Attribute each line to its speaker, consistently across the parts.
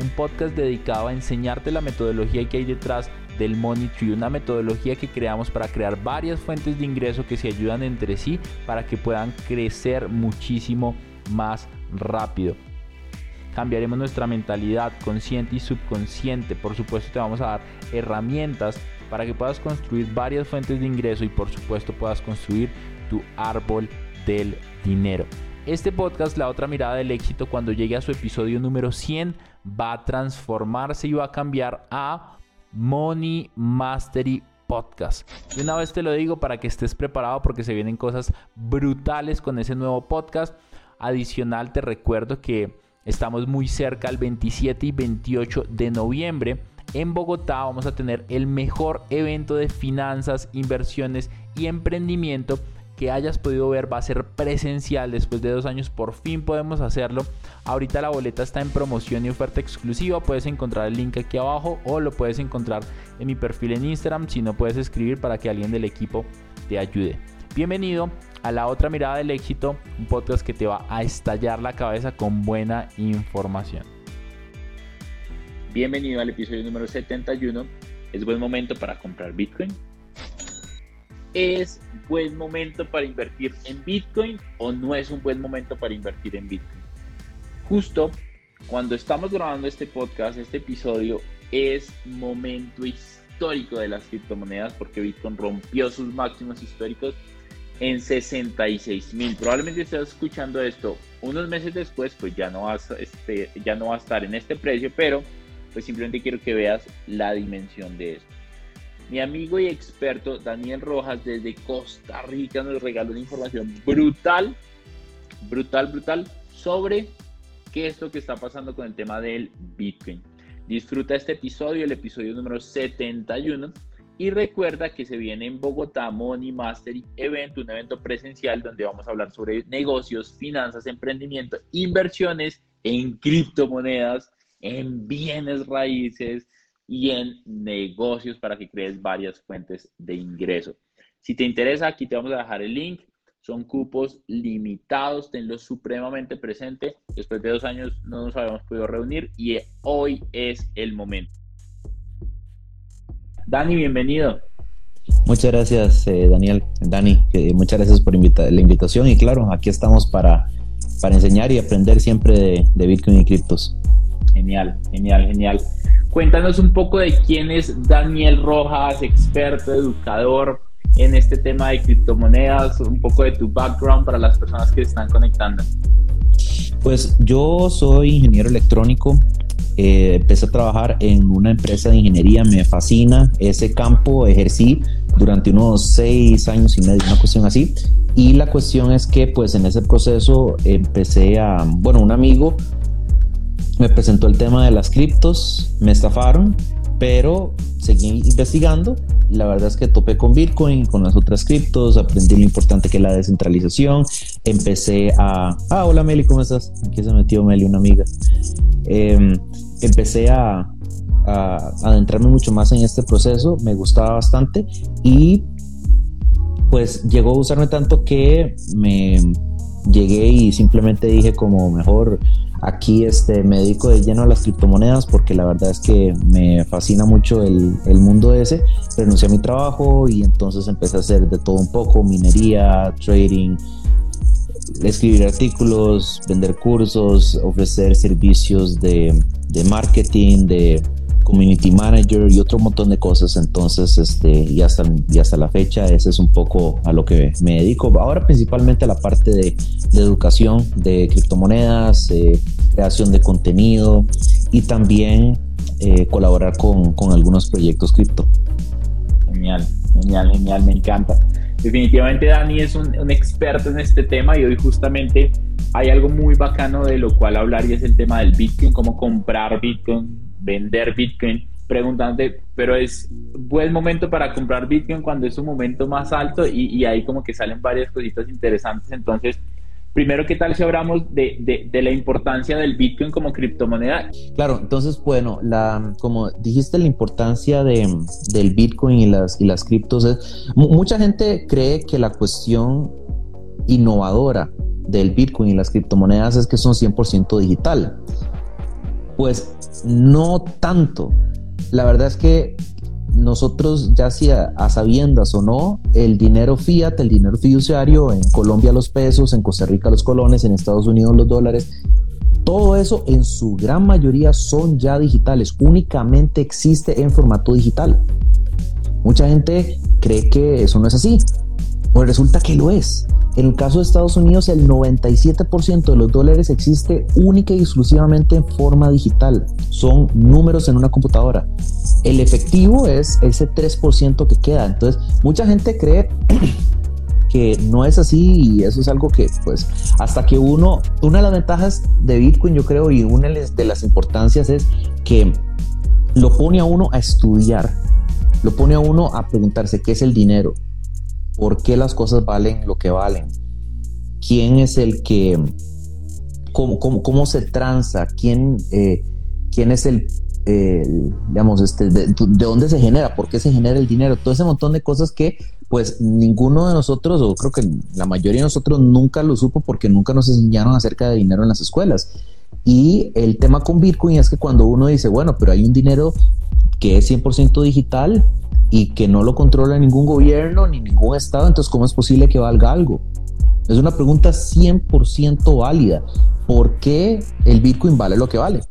Speaker 1: un podcast dedicado a enseñarte la metodología que hay detrás del Money Tree, una metodología que creamos para crear varias fuentes de ingreso que se ayudan entre sí para que puedan crecer muchísimo más rápido. Cambiaremos nuestra mentalidad consciente y subconsciente. Por supuesto te vamos a dar herramientas para que puedas construir varias fuentes de ingreso y por supuesto puedas construir tu árbol del dinero. Este podcast, La otra mirada del éxito, cuando llegue a su episodio número 100, va a transformarse y va a cambiar a Money Mastery Podcast. De una vez te lo digo para que estés preparado porque se vienen cosas brutales con ese nuevo podcast. Adicional, te recuerdo que estamos muy cerca, el 27 y 28 de noviembre. En Bogotá vamos a tener el mejor evento de finanzas, inversiones y emprendimiento que hayas podido ver va a ser presencial. Después de dos años por fin podemos hacerlo. Ahorita la boleta está en promoción y oferta exclusiva. Puedes encontrar el link aquí abajo o lo puedes encontrar en mi perfil en Instagram. Si no puedes escribir para que alguien del equipo te ayude. Bienvenido a la otra mirada del éxito un podcast que te va a estallar la cabeza con buena información. Bienvenido al episodio número 71 es buen momento para comprar Bitcoin ¿Es buen momento para invertir en Bitcoin o no es un buen momento para invertir en Bitcoin? Justo cuando estamos grabando este podcast, este episodio, es momento histórico de las criptomonedas porque Bitcoin rompió sus máximos históricos en 66 mil. Probablemente estés escuchando esto unos meses después, pues ya no, vas, este, ya no va a estar en este precio, pero pues simplemente quiero que veas la dimensión de esto. Mi amigo y experto Daniel Rojas desde Costa Rica nos regaló una información brutal, brutal, brutal sobre qué es lo que está pasando con el tema del Bitcoin. Disfruta este episodio, el episodio número 71. Y recuerda que se viene en Bogotá Money Mastery Event, un evento presencial donde vamos a hablar sobre negocios, finanzas, emprendimiento, inversiones en criptomonedas, en bienes raíces, y en negocios para que crees varias fuentes de ingreso. Si te interesa, aquí te vamos a dejar el link. Son cupos limitados, tenlo supremamente presente. Después de dos años no nos habíamos podido reunir y hoy es el momento. Dani, bienvenido.
Speaker 2: Muchas gracias, eh, Daniel. Dani, muchas gracias por la invitación y claro, aquí estamos para, para enseñar y aprender siempre de, de Bitcoin y criptos.
Speaker 1: Genial, genial, genial. Cuéntanos un poco de quién es Daniel Rojas, experto, educador en este tema de criptomonedas, un poco de tu background para las personas que están conectando.
Speaker 2: Pues yo soy ingeniero electrónico, eh, empecé a trabajar en una empresa de ingeniería, me fascina ese campo, ejercí durante unos seis años y medio, una cuestión así. Y la cuestión es que pues en ese proceso empecé a, bueno, un amigo me presentó el tema de las criptos, me estafaron, pero seguí investigando. La verdad es que topé con Bitcoin, con las otras criptos, aprendí lo importante que es la descentralización. Empecé a. Ah, hola Meli, ¿cómo estás? Aquí se metió Meli, una amiga. Em, empecé a, a adentrarme mucho más en este proceso, me gustaba bastante y pues llegó a usarme tanto que me llegué y simplemente dije como mejor Aquí este, me dedico de lleno a las criptomonedas porque la verdad es que me fascina mucho el, el, mundo ese. Renuncié a mi trabajo y entonces empecé a hacer de todo un poco, minería, trading, escribir artículos, vender cursos, ofrecer servicios de, de marketing, de community manager y otro montón de cosas. Entonces, este, y hasta, y hasta la fecha, ese es un poco a lo que me dedico. Ahora principalmente a la parte de, educación de criptomonedas, creación de contenido y también eh, colaborar con, con algunos proyectos cripto.
Speaker 1: Genial, genial, genial, me encanta. Definitivamente Dani es un, un, experto en este tema y hoy justamente hay algo muy bacano de lo cual hablar y es el tema del Bitcoin, cómo comprar Bitcoin, vender Bitcoin, preguntándote, pero es buen momento para comprar Bitcoin cuando es un momento más alto y, y ahí como que salen varias cositas interesantes. Entonces, primero, ¿qué tal si hablamos de, de, la importancia del Bitcoin como criptomoneda?
Speaker 2: Claro, entonces, bueno, la, como dijiste, la importancia de, del Bitcoin y las, y las criptos es, mucha gente cree que la cuestión innovadora del Bitcoin y las criptomonedas es que son 100% digital. Pues no tanto. La verdad es que nosotros ya sea a sabiendas o no, el dinero fiat, el dinero fiduciario, en Colombia los pesos, en Costa Rica los colones, en Estados Unidos los dólares, todo eso en su gran mayoría son ya digitales, únicamente existe en formato digital. Mucha gente cree que eso no es así, pues resulta que lo es. En el caso de Estados Unidos, el 97% de los dólares existe única y exclusivamente en forma digital. Son números en una computadora. El efectivo es ese 3% que queda. Entonces, mucha gente cree que no es así y eso es algo que, pues, hasta que uno, una de las ventajas de Bitcoin, yo creo, y una de las importancias es que lo pone a uno a estudiar, lo pone a uno a preguntarse qué es el dinero, por qué las cosas valen lo que valen, quién es el que, cómo, cómo, se tranza, quién, eh, quién es el, digamos, este, de, dónde se genera, por qué se genera el dinero, todo ese montón de cosas que pues ninguno de nosotros, o creo que la mayoría de nosotros nunca lo supo porque nunca nos enseñaron acerca de dinero en las escuelas. Y el tema con Bitcoin es que cuando uno dice, bueno, pero hay un dinero que es 100% digital, y que no lo controla ningún gobierno ni ningún estado, entonces ¿cómo es posible que valga algo? Es una pregunta 100% válida. ¿Por qué el Bitcoin vale lo que vale?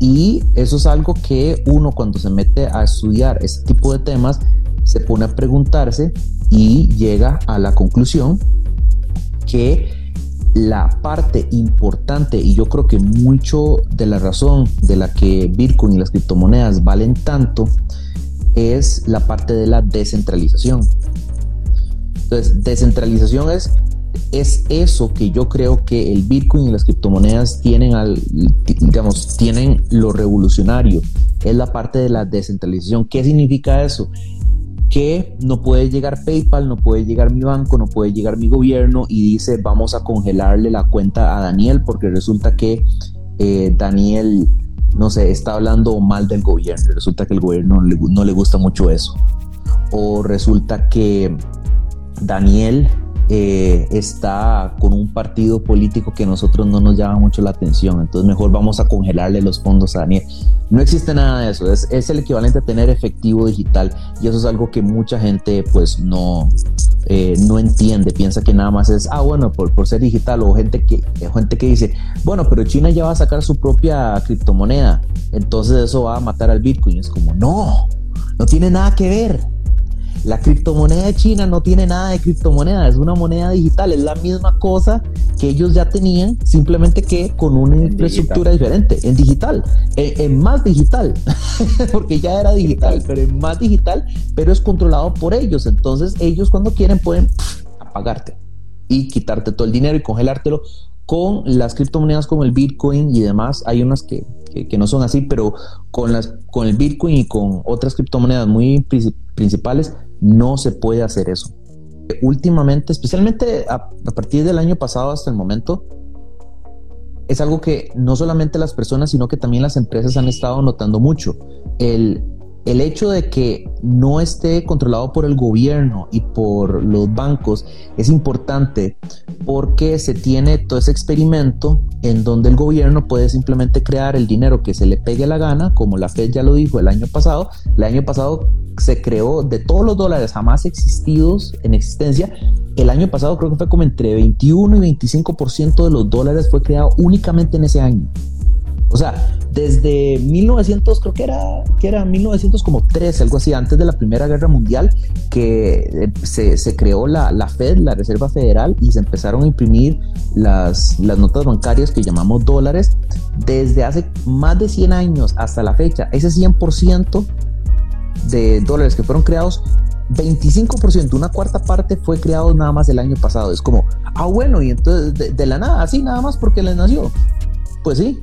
Speaker 2: Y eso es algo que uno cuando se mete a estudiar este tipo de temas se pone a preguntarse y llega a la conclusión que la parte importante y yo creo que mucho de la razón de la que Bitcoin y las criptomonedas valen tanto es la parte de la descentralización. Entonces, descentralización es, es eso que yo creo que el Bitcoin y las criptomonedas tienen, al, digamos, tienen lo revolucionario. Es la parte de la descentralización. ¿Qué significa eso? que no puede llegar PayPal, no puede llegar mi banco, no puede llegar mi gobierno y dice vamos a congelarle la cuenta a Daniel porque resulta que eh, Daniel no sé, está hablando mal del gobierno. Resulta que el gobierno no le, gusta mucho eso. O resulta que Daniel eh, está con un partido político que a nosotros no nos llama mucho la atención, entonces mejor vamos a congelarle los fondos a Daniel. No existe nada de eso, es, el equivalente a tener efectivo digital y eso es algo que mucha gente pues no, eh, no entiende, piensa que nada más es, ah, bueno, por, por ser digital o gente que, gente que dice, bueno, pero China ya va a sacar su propia criptomoneda, entonces eso va a matar al Bitcoin. Es como, no, no tiene nada que ver la criptomoneda de China no tiene nada de criptomoneda, es una moneda digital, es la misma cosa que ellos ya tenían, simplemente que con una infraestructura diferente, en digital, en, más digital, porque ya era digital, pero en más digital, pero es controlado por ellos. Entonces ellos cuando quieren pueden apagarte y quitarte todo el dinero y congelártelo con las criptomonedas como el Bitcoin y demás. Hay unas que, que, no son así, pero con, las, con el Bitcoin y con otras criptomonedas muy principales no se puede hacer eso. Últimamente, especialmente a, partir del año pasado hasta el momento, es algo que no solamente las personas, sino que también las empresas han estado notando mucho. El, el hecho de que no esté controlado por el gobierno y por los bancos es importante porque se tiene todo ese experimento en donde el gobierno puede simplemente crear el dinero que se le pegue la gana, como la Fed ya lo dijo el año pasado. El año pasado se creó de todos los dólares jamás existidos en existencia. El año pasado creo que fue como entre 21 y 25% de los dólares fue creado únicamente en ese año. O sea, desde 1900, creo que era, que era 1913, algo así, antes de la Primera Guerra Mundial, que eh, se, creó la, la, Fed, la Reserva Federal, y se empezaron a imprimir las, las notas bancarias que llamamos dólares. Desde hace más de 100 años hasta la fecha, ese 100% de dólares que fueron creados 25%, una cuarta parte fue creado nada más el año pasado. Es como, ah, bueno, y entonces de, la nada, así nada más porque les nació. Pues sí,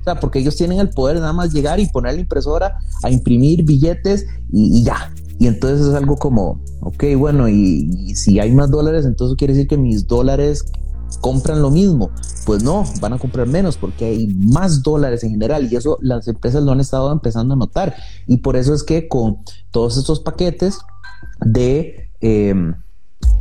Speaker 2: o sea, porque ellos tienen el poder nada más llegar y poner la impresora a imprimir billetes y, ya. Y entonces es algo como, ok, bueno, y, si hay más dólares, entonces quiere decir que mis dólares compran lo mismo. Pues no, van a comprar menos porque hay más dólares en general y eso las empresas lo han estado empezando a notar. Y por eso es que con todos estos paquetes de, em,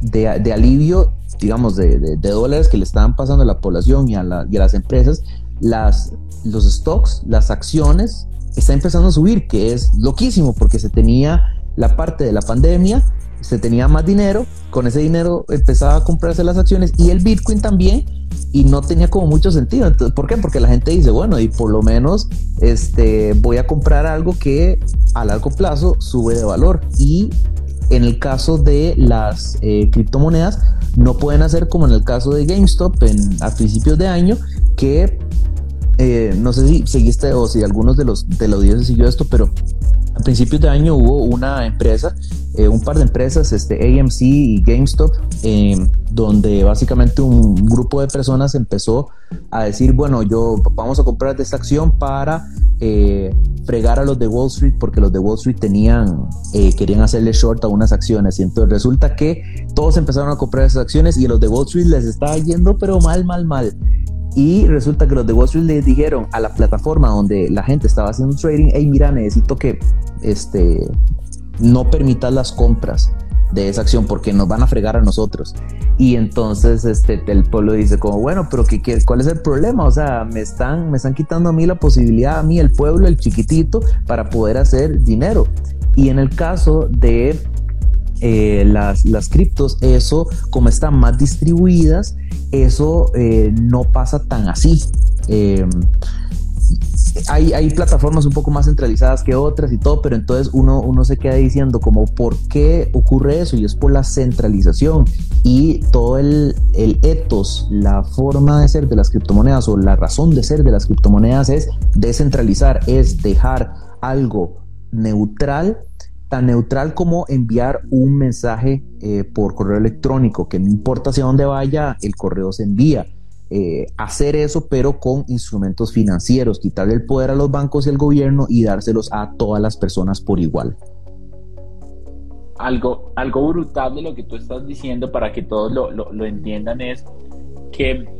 Speaker 2: de, alivio, digamos, de, dólares que le estaban pasando a la población y a, y a las empresas, las, los stocks, las acciones, están empezando a subir, que es loquísimo porque se tenía la parte de la pandemia se tenía más dinero, con ese dinero empezaba a comprarse las acciones y el Bitcoin también y no tenía como mucho sentido. Entonces, ¿Por qué? Porque la gente dice, bueno, y por lo menos este, voy a comprar algo que a largo plazo sube de valor. Y en el caso de las eh, criptomonedas, no pueden hacer como en el caso de GameStop en, a principios de año, que eh, no sé si seguiste o si algunos de los de los días siguió esto, pero a principios de año hubo una empresa eh, un par de empresas, este, AMC y GameStop, eh, donde básicamente un grupo de personas empezó a decir, bueno, yo vamos a comprar esta acción para fregar a los de Wall Street porque los de Wall Street tenían, querían hacerle short a unas acciones y entonces resulta que todos empezaron a comprar esas acciones y a los de Wall Street les estaba yendo pero mal, mal, mal. Y resulta que los de Wall Street les dijeron a la plataforma donde la gente estaba haciendo trading, hey, mira, necesito que este, no permitas las compras de esa acción porque nos van a fregar a nosotros. Y entonces este, el pueblo dice como, bueno, pero ¿qué, cuál es el problema? O sea, me están, me están quitando a mí la posibilidad, a mí el pueblo, el chiquitito, para poder hacer dinero. Y en el caso de eh, las, las criptos, eso como están más distribuidas, eso eh, no pasa tan así. Eh, hay, plataformas un poco más centralizadas que otras y todo, pero entonces uno, uno se queda diciendo como por qué ocurre eso y es por la centralización y todo el, el ethos, la forma de ser de las criptomonedas o la razón de ser de las criptomonedas es descentralizar, es dejar algo neutral tan neutral como enviar un mensaje eh, por correo electrónico, que no importa hacia dónde vaya, el correo se envía. Eh, hacer eso, pero con instrumentos financieros, quitarle el poder a los bancos y al gobierno y dárselos a todas las personas por igual.
Speaker 1: Algo, algo brutal de lo que tú estás diciendo para que todos lo, lo entiendan es que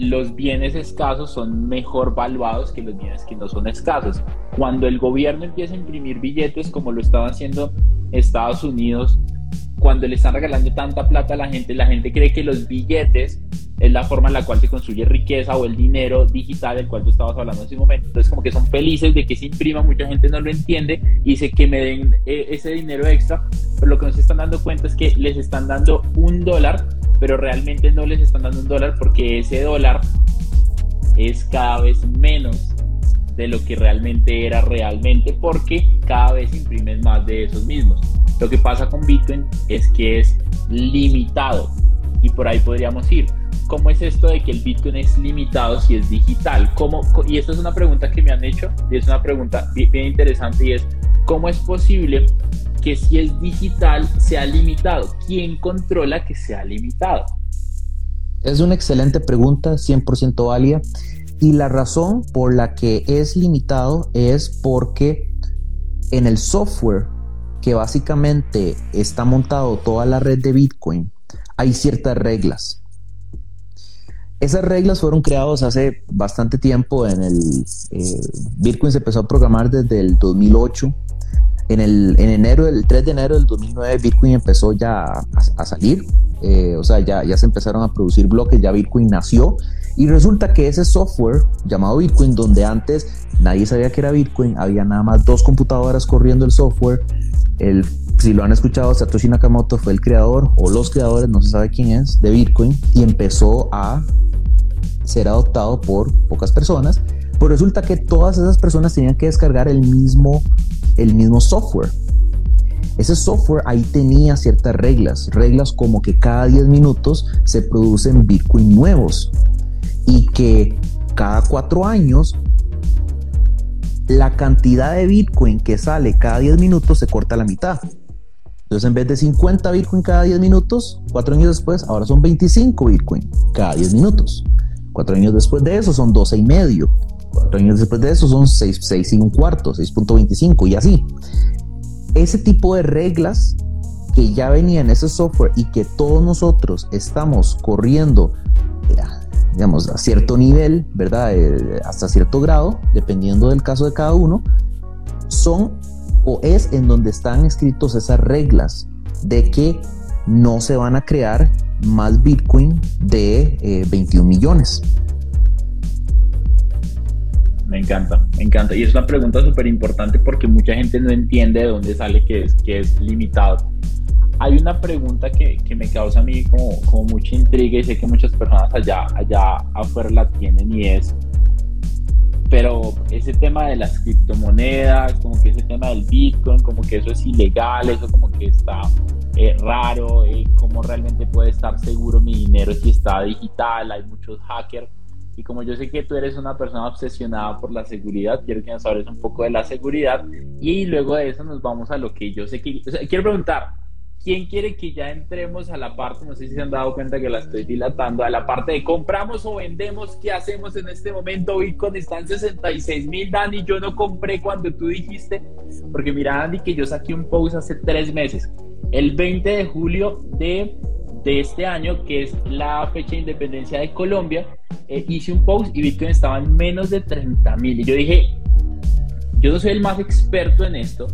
Speaker 1: los bienes escasos son mejor valuados que los bienes que no son escasos. Cuando el gobierno empieza a imprimir billetes como lo estaban haciendo Estados Unidos, cuando le están regalando tanta plata a la gente, la gente cree que los billetes es la forma en la cual se construye riqueza o el dinero digital del cual tú estabas hablando en ese momento. Entonces como que son felices de que se imprima, mucha gente no lo entiende y dice que me den eh, ese dinero extra, pero lo que no se están dando cuenta es que les están dando un dólar, pero realmente no les están dando un dólar porque ese dólar es cada vez menos de lo que realmente era realmente porque cada vez imprimes más de esos mismos. Lo que pasa con Bitcoin es que es limitado y por ahí podríamos ir. ¿cómo es esto de que el Bitcoin es limitado si es digital? ¿Cómo, y esto es una pregunta que me han hecho y es una pregunta bien, interesante y es, ¿cómo es posible que si es digital sea limitado? ¿Quién controla que sea limitado?
Speaker 2: Es una excelente pregunta, 100% válida. Y la razón por la que es limitado es porque en el software que básicamente está montado toda la red de Bitcoin, hay ciertas reglas. Esas reglas fueron creadas hace bastante tiempo. En el eh, Bitcoin se empezó a programar desde el 2008. En, el, en enero, el 3 de enero del 2009, Bitcoin empezó ya a, salir. Eh, o sea, ya, ya se empezaron a producir bloques, ya Bitcoin nació. Y resulta que ese software llamado Bitcoin, donde antes nadie sabía que era Bitcoin, había nada más dos computadoras corriendo el software. El, si lo han escuchado, Satoshi Nakamoto fue el creador o los creadores, no se sabe quién es, de Bitcoin y empezó a ser adoptado por pocas personas, pues resulta que todas esas personas tenían que descargar el mismo, el mismo software. Ese software ahí tenía ciertas reglas, reglas como que cada 10 minutos se producen Bitcoin nuevos y que cada 4 años la cantidad de Bitcoin que sale cada 10 minutos se corta a la mitad. Entonces, en vez de 50 Bitcoin cada 10 minutos, cuatro años después, ahora son 25 Bitcoin cada 10 minutos. Cuatro años después de eso son 12 y medio. Cuatro años después de eso son 6, 6 y un cuarto, 6.25 y así. Ese tipo de reglas que ya venía en ese software y que todos nosotros estamos corriendo, eh, digamos, a cierto nivel, ¿verdad? Eh, hasta cierto grado, dependiendo del caso de cada uno, son o es en donde están escritos esas reglas de que no se van a crear más Bitcoin de 21 eh, millones.
Speaker 1: Me encanta, me encanta. Y es una pregunta súper importante porque mucha gente no entiende de dónde sale que es, que es limitado. Hay una pregunta que, que me causa a mí como, como, mucha intriga y sé que muchas personas allá, allá afuera la tienen y es, pero ese tema de las criptomonedas, como que ese tema del Bitcoin, como que eso es ilegal, eso como que está eh, raro, eh, cómo realmente puede estar seguro mi dinero si está digital, hay muchos hackers. Y como yo sé que tú eres una persona obsesionada por la seguridad, quiero que nos hables un poco de la seguridad y luego de eso nos vamos a lo que yo sé que... quiero preguntar, ¿quién quiere que ya entremos a la parte, no sé si se han dado cuenta que la estoy dilatando, a la parte de compramos o vendemos, qué hacemos en este momento? Bitcoin está en 66 mil, Dani, yo no compré cuando tú dijiste, porque mira, Andy, que yo saqué un post hace tres meses el 20 de julio de, este año, que es la fecha de independencia de Colombia, eh, hice un post y Bitcoin estaba en menos de 30 mil. Y yo dije, yo no soy el más experto en esto,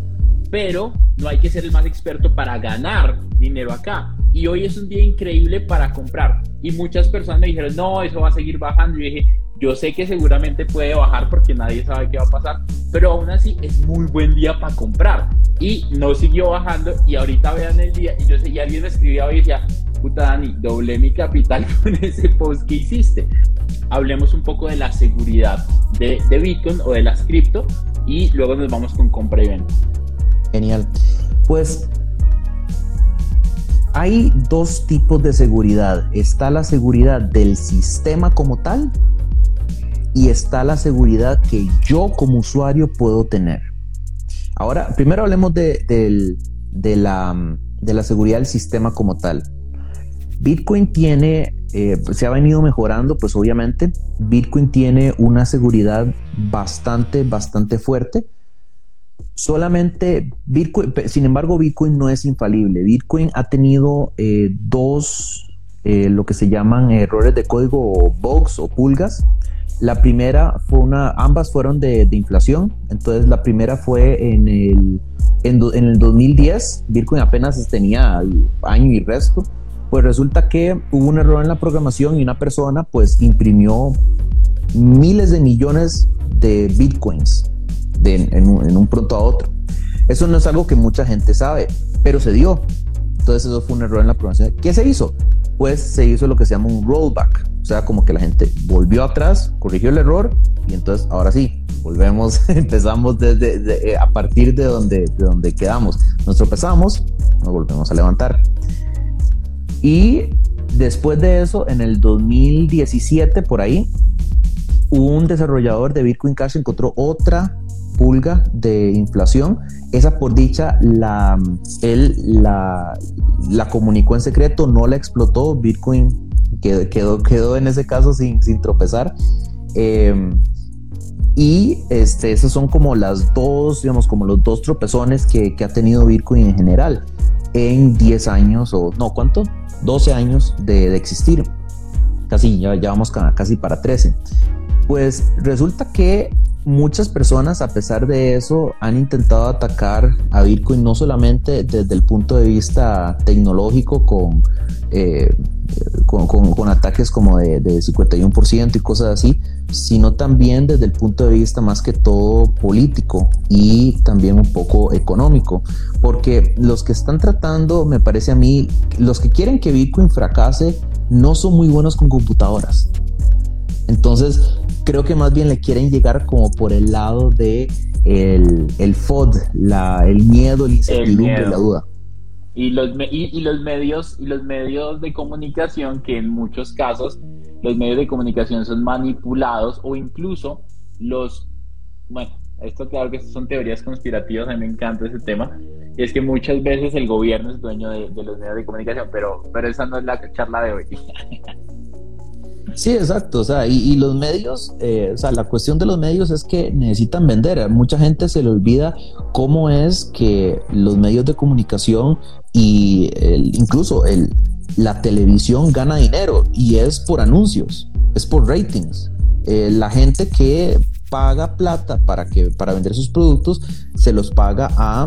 Speaker 1: pero no hay que ser el más experto para ganar dinero acá. Y hoy es un día increíble para comprar. Y muchas personas me dijeron, no, eso va a seguir bajando. Y yo dije, yo sé que seguramente puede bajar porque nadie sabe qué va a pasar, pero aún así es muy buen día para comprar. Y no siguió bajando y ahorita vean el día y yo sé, y alguien me escribía hoy y decía, puta Dani, doblé mi capital con ese post que hiciste. Hablemos un poco de la seguridad de, de Bitcoin o de las cripto y luego nos vamos con compra y venta.
Speaker 2: Genial. Pues hay dos tipos de seguridad. Está la seguridad del sistema como tal y está la seguridad que yo como usuario puedo tener. Ahora, primero hablemos de, la, seguridad del sistema como tal. Bitcoin tiene, eh, se ha venido mejorando, pues obviamente, Bitcoin tiene una seguridad bastante, bastante fuerte. Solamente Bitcoin, sin embargo, Bitcoin no es infalible. Bitcoin ha tenido eh, dos, eh, lo que se llaman errores de código o bugs o pulgas la primera fue una, ambas fueron de, inflación. Entonces la primera fue en el, en, el 2010, Bitcoin apenas tenía año y resto. Pues resulta que hubo un error en la programación y una persona pues imprimió miles de millones de bitcoins en, un, en un pronto a otro. Eso no es algo que mucha gente sabe, pero se dio. Entonces eso fue un error en la programación. ¿Qué se hizo? Pues se hizo lo que se llama un rollback. O sea, como que la gente volvió atrás, corrigió el error y entonces ahora sí, volvemos, empezamos desde eh, a partir de donde, de donde quedamos. Nos tropezamos, nos volvemos a levantar. Y después de eso, en el 2017, por ahí, un desarrollador de Bitcoin Cash encontró otra pulga de inflación. Esa por dicha, la, él la, la comunicó en secreto, no la explotó. Bitcoin quedó, quedó, en ese caso sin, sin tropezar. Em, y este, esos son como las dos, digamos, como los dos tropezones que, que, ha tenido Bitcoin en general en 10 años, o no, ¿cuánto? 12 años de, de existir. Casi, ya, ya vamos casi para 13. Pues resulta que muchas personas, a pesar de eso, han intentado atacar a Bitcoin no solamente desde el punto de vista tecnológico con, eh, con, ataques como de, de 51% y cosas así, sino también desde el punto de vista más que todo político y también un poco económico, porque los que están tratando, me parece a mí, los que quieren que Bitcoin fracase, no son muy buenos con computadoras. Entonces, creo que más bien le quieren llegar como por el lado de el, el FOD, la, el miedo, la incertidumbre, la duda.
Speaker 1: Y los, y, los medios y los medios de comunicación que en muchos casos los medios de comunicación son manipulados o incluso los bueno Esto claro que son teorías conspirativas, a mí me encanta ese tema. Y es que muchas veces el gobierno es dueño de, los medios de comunicación, pero, pero esa no es la charla de hoy.
Speaker 2: Sí, exacto. O sea, y, los medios, eh, o sea, la cuestión de los medios es que necesitan vender. mucha gente se le olvida cómo es que los medios de comunicación y incluso el, la televisión gana dinero y es por anuncios, es por ratings. Eh, la gente que paga plata para, que, para vender sus productos se los paga a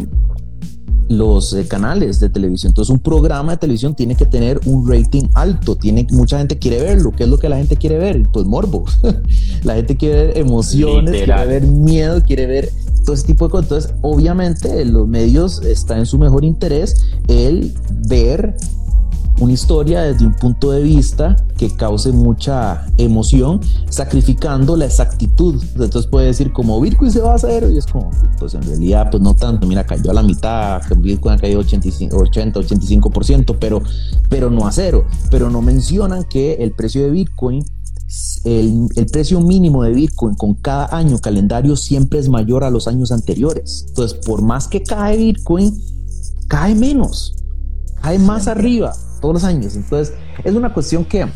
Speaker 2: los eh, canales de televisión. Entonces un programa de televisión tiene que tener un rating alto, tiene mucha gente quiere verlo. ¿Qué es lo que la gente quiere ver? Pues morbo. la gente quiere ver emociones, quiere ver miedo, quiere ver todo ese tipo de cosas. Entonces, obviamente, los medios está en su mejor interés el ver una historia desde un punto de vista que cause mucha emoción, sacrificando la exactitud. Entonces puede decir como Bitcoin se va a hacer y es como, pues en realidad pues no tanto, mira, cayó a la mitad, Bitcoin ha caído 85, 80, 85%, pero, pero no a cero. Pero no mencionan que el precio de Bitcoin el, el, precio mínimo de Bitcoin con cada año calendario siempre es mayor a los años anteriores. Entonces, por más que cae Bitcoin, cae menos, cae más arriba todos los años. Entonces, es una cuestión que,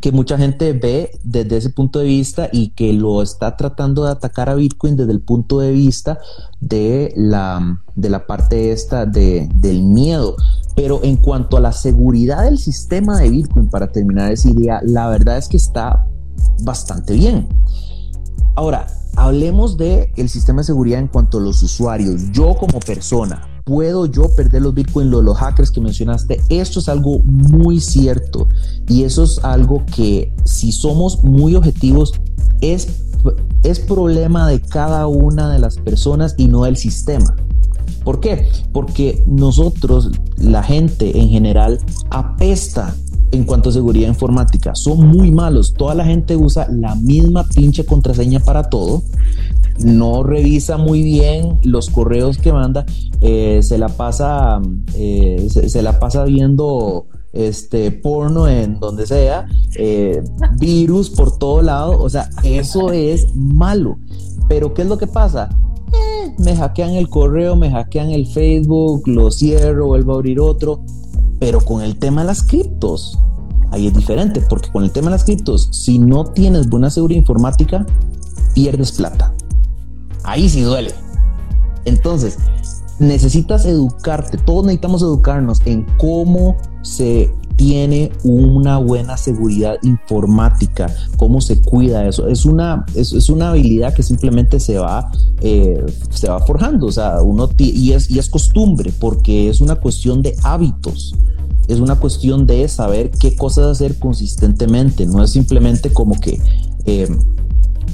Speaker 2: que mucha gente ve desde ese punto de vista y que lo está tratando de atacar a Bitcoin desde el punto de vista de la, de la parte esta de, del miedo. Pero en cuanto a la seguridad del sistema de Bitcoin, para terminar esa idea, la verdad es que está bastante bien. Ahora, hablemos del el sistema de seguridad en cuanto a los usuarios. Yo como persona, ¿Puedo yo perder los Bitcoin, los, los hackers que mencionaste? Esto es algo muy cierto y eso es algo que si somos muy objetivos es, es problema de cada una de las personas y no del sistema. ¿Por qué? Porque nosotros, la gente en general, apesta en cuanto a seguridad informática. Son muy malos. Toda la gente usa la misma pinche contraseña para todo no revisa muy bien los correos que manda, eh, se la pasa, eh, se, la pasa viendo este porno en donde sea, eh, virus por todo lado, o sea, eso es malo. Pero ¿qué es lo que pasa? Me hackean el correo, me hackean el Facebook, lo cierro, vuelvo a abrir otro. Pero con el tema de las criptos, ahí es diferente, porque con el tema de las criptos, si no tienes buena seguridad informática, pierdes plata ahí sí duele. Entonces, necesitas educarte, todos necesitamos educarnos en cómo se tiene una buena seguridad informática, cómo se cuida eso. Es una, es, una habilidad que simplemente se va, eh, se va forjando, o sea, uno y es, y es costumbre, porque es una cuestión de hábitos. Es una cuestión de saber qué cosas hacer consistentemente, no es simplemente como que eh,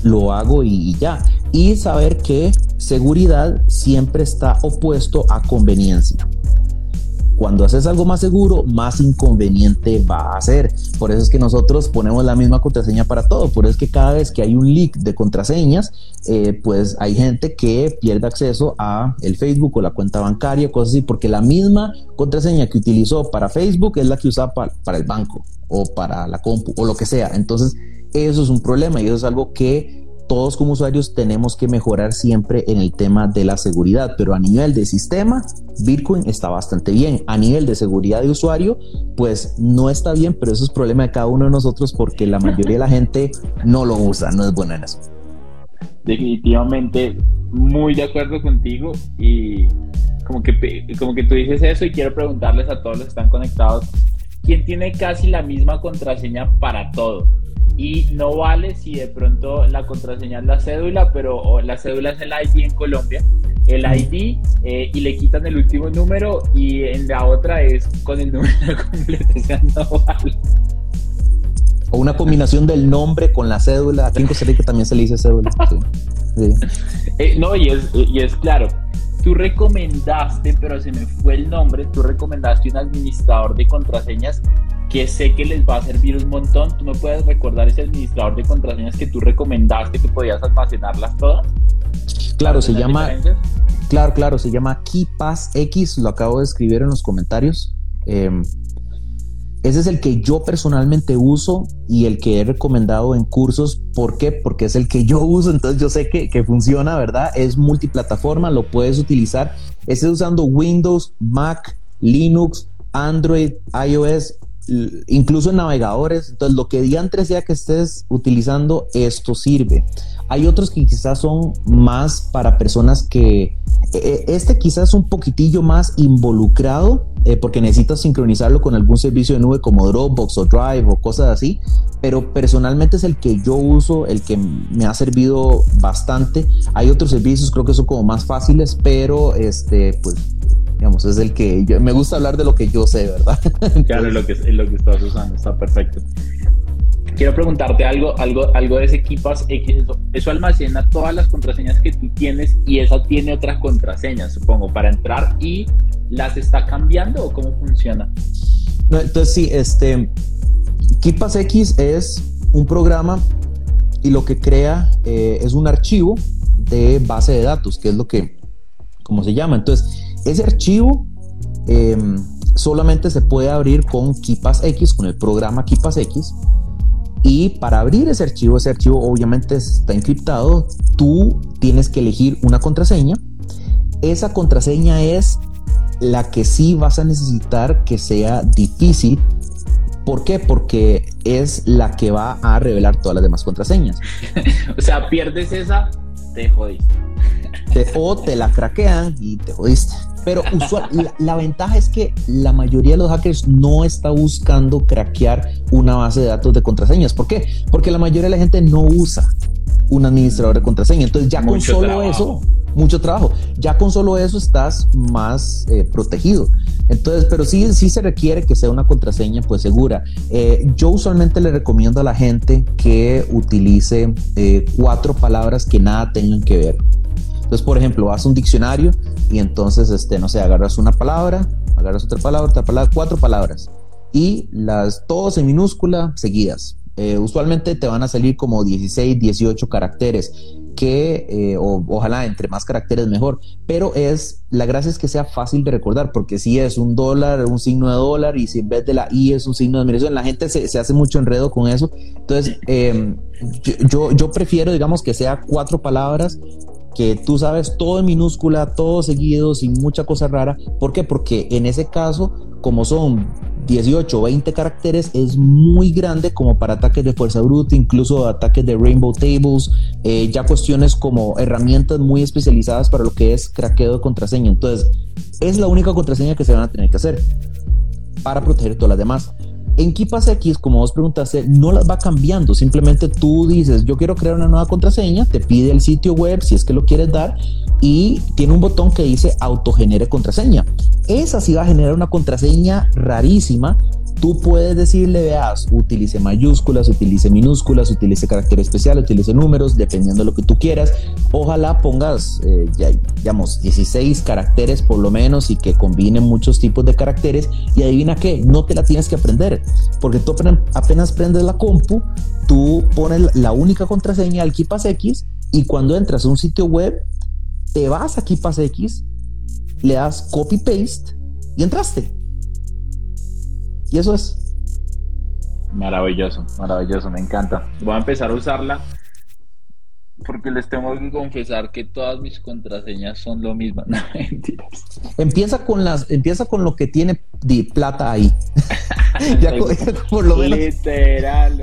Speaker 2: lo hago y ya. Y saber que seguridad siempre está opuesto a conveniencia. Cuando haces algo más seguro, más inconveniente va a ser. Por eso es que nosotros ponemos la misma contraseña para todo. Por eso es que cada vez que hay un leak de contraseñas, eh, pues hay gente que pierde acceso a el Facebook o la cuenta bancaria, cosas así, porque la misma contraseña que utilizó para Facebook es la que usa para, para el banco o para la compu o lo que sea. Entonces, eso es un problema y eso es algo que todos como usuarios tenemos que mejorar siempre en el tema de la seguridad, pero a nivel de sistema, Bitcoin está bastante bien. A nivel de seguridad de usuario, pues no está bien, pero eso es problema de cada uno de nosotros porque la mayoría de la gente no lo usa, no es buena en eso.
Speaker 1: Definitivamente, muy de acuerdo contigo y como que, como que tú dices eso y quiero preguntarles a todos los que están conectados, ¿quién tiene casi la misma contraseña para todo? y no vale si de pronto la contraseña es la cédula, pero la cédula es el ID en Colombia, el ID eh, y le quitan el último número y en la otra es con el número completo, o sea, no vale.
Speaker 2: O una combinación del nombre con la cédula, aquí en Costa Rica también se le dice cédula.
Speaker 1: Eh, no, y es, y es claro, tú recomendaste, pero se me fue el nombre, tú recomendaste un administrador de contraseñas que sé que les va a servir un montón. ¿Tú me puedes recordar ese administrador de contraseñas que tú recomendaste que podías almacenarlas todas?
Speaker 2: Claro, se llama... Claro, claro, se llama KeePass X, lo acabo de escribir en los comentarios. Em, Ese es el que yo personalmente uso y el que he recomendado en cursos. ¿Por qué? Porque es el que yo uso, entonces yo sé que, que funciona, ¿verdad? Es multiplataforma, lo puedes utilizar. Estés usando Windows, Mac, Linux, Android, iOS, incluso en navegadores. Entonces, lo que diantre sea que estés utilizando, esto sirve. Hay otros que quizás son más para personas que... E, e, este quizás es un poquitillo más involucrado eh, porque necesitas sincronizarlo con algún servicio de nube como Dropbox o Drive o cosas así, pero personalmente es el que yo uso, el que me ha servido bastante. Hay otros servicios, creo que son como más fáciles, pero este, pues digamos, es el que me gusta hablar de lo que yo sé, ¿verdad?
Speaker 1: claro, lo que, lo que estás usando, está perfecto. Quiero preguntarte algo, algo, algo de ese Equipas X, eso, almacena todas las contraseñas que tú tienes y esa tiene otras contraseñas, supongo, para entrar y las está cambiando o cómo funciona?
Speaker 2: entonces sí, este, Keepas X es un programa y lo que crea eh, es un archivo de base de datos, que es lo que, como se llama. Entonces, ese archivo em, solamente se puede abrir con Kipas X, con el programa Kipas X. Y para abrir ese archivo, ese archivo obviamente está encriptado, tú tienes que elegir una contraseña. Esa contraseña es la que sí vas a necesitar que sea difícil. ¿Por qué? Porque es la que va a revelar todas las demás contraseñas.
Speaker 1: o sea, pierdes esa, te jodiste.
Speaker 2: o te la craquean y te jodiste. Pero usual, la, ventaja es que la mayoría de los hackers no está buscando craquear una base de datos de contraseñas. ¿Por qué? Porque la mayoría de la gente no usa un administrador de contraseña. Entonces ya con solo eso, mucho trabajo, ya con solo eso estás más eh, protegido. Entonces, pero sí, sí se requiere que sea una contraseña pues segura. Eh, yo usualmente le recomiendo a la gente que utilice eh, cuatro palabras que nada tengan que ver. Entonces, por ejemplo, vas a un diccionario y entonces, este, no sé, agarras una palabra, agarras otra palabra, otra palabra, cuatro palabras y las todos en minúscula seguidas. Eh, usualmente te van a salir como 16, 18 caracteres, que eh, ojalá entre más caracteres mejor, pero es la gracia es que sea fácil de recordar, porque si es un dólar, un signo de dólar, y si en vez de la I es un signo de admiración, la gente se, hace mucho enredo con eso. Entonces, em, yo, yo prefiero, digamos, que sea cuatro palabras que tú sabes todo en minúscula, todo seguido, sin mucha cosa rara. ¿Por qué? Porque en ese caso, como son 18 o 20 caracteres, es muy grande como para ataques de fuerza bruta, incluso ataques de Rainbow Tables, eh, ya cuestiones como herramientas muy especializadas para lo que es craqueo de contraseña. Entonces, es la única contraseña que se van a tener que hacer para proteger todas las demás. En Keepas X, como vos preguntaste, no las va cambiando. Simplemente tú dices, yo quiero crear una nueva contraseña, te pide el sitio web si es que lo quieres dar y tiene un botón que dice autogenere contraseña. Esa sí va a generar una contraseña rarísima Tú puedes decirle, veas, utilice mayúsculas, utilice minúsculas, utilice carácter especial, utilice números, dependiendo de lo que tú quieras. Ojalá pongas, eh, ya, digamos, 16 caracteres por lo menos y que combinen muchos tipos de caracteres. Y adivina qué, no te la tienes que aprender, porque tú apenas prendes la compu, tú pones la única contraseña al Kipas X y cuando entras a un sitio web, te vas a Kipas X, le das copy paste y entraste. Y eso es.
Speaker 1: Maravilloso, maravilloso, me encanta. Voy a empezar a usarla porque les tengo que confesar que todas mis contraseñas son lo mismo. No, mentiras.
Speaker 2: Empieza con las, empieza con lo que tiene de plata ahí. ya por lo menos.
Speaker 1: Literal,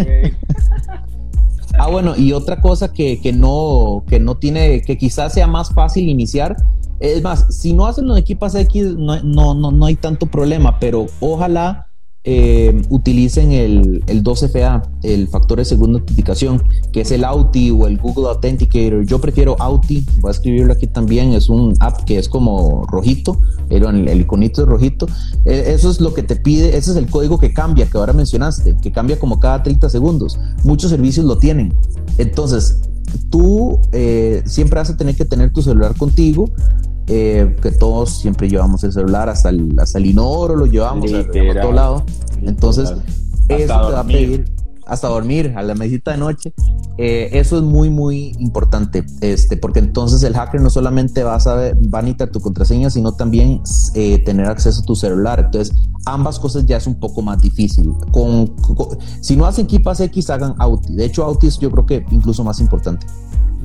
Speaker 2: Ah, bueno, y otra cosa que, que, no, que no tiene, que quizás sea más fácil iniciar. Es más, si no hacen los equipas X, no, no, no, no hay tanto problema, pero ojalá eh, utilicen el, el 2FA, el factor de segunda autenticación, que es el Auti o el Google Authenticator. Yo prefiero Auti, voy a escribirlo aquí también, es un app que es como rojito, el, el iconito es rojito. E, eso es lo que te pide, ese es el código que cambia, que ahora mencionaste, que cambia como cada 30 segundos. Muchos servicios lo tienen. Entonces, tú eh, siempre vas a tener que tener tu celular contigo eh, que todos siempre llevamos el celular hasta el, hasta el inodoro, lo llevamos a todo lado. Entonces, eso te va a pedir, hasta dormir, a la mesita de noche. Eh, eso es muy, muy importante, este, porque entonces el hacker no solamente va a, saber, va a necesitar tu contraseña, sino también eh, tener acceso a tu celular. Entonces, ambas cosas ya es un poco más difícil. Con, si no hacen Keepas X, hagan Auti. De hecho, Auti es yo creo que incluso más importante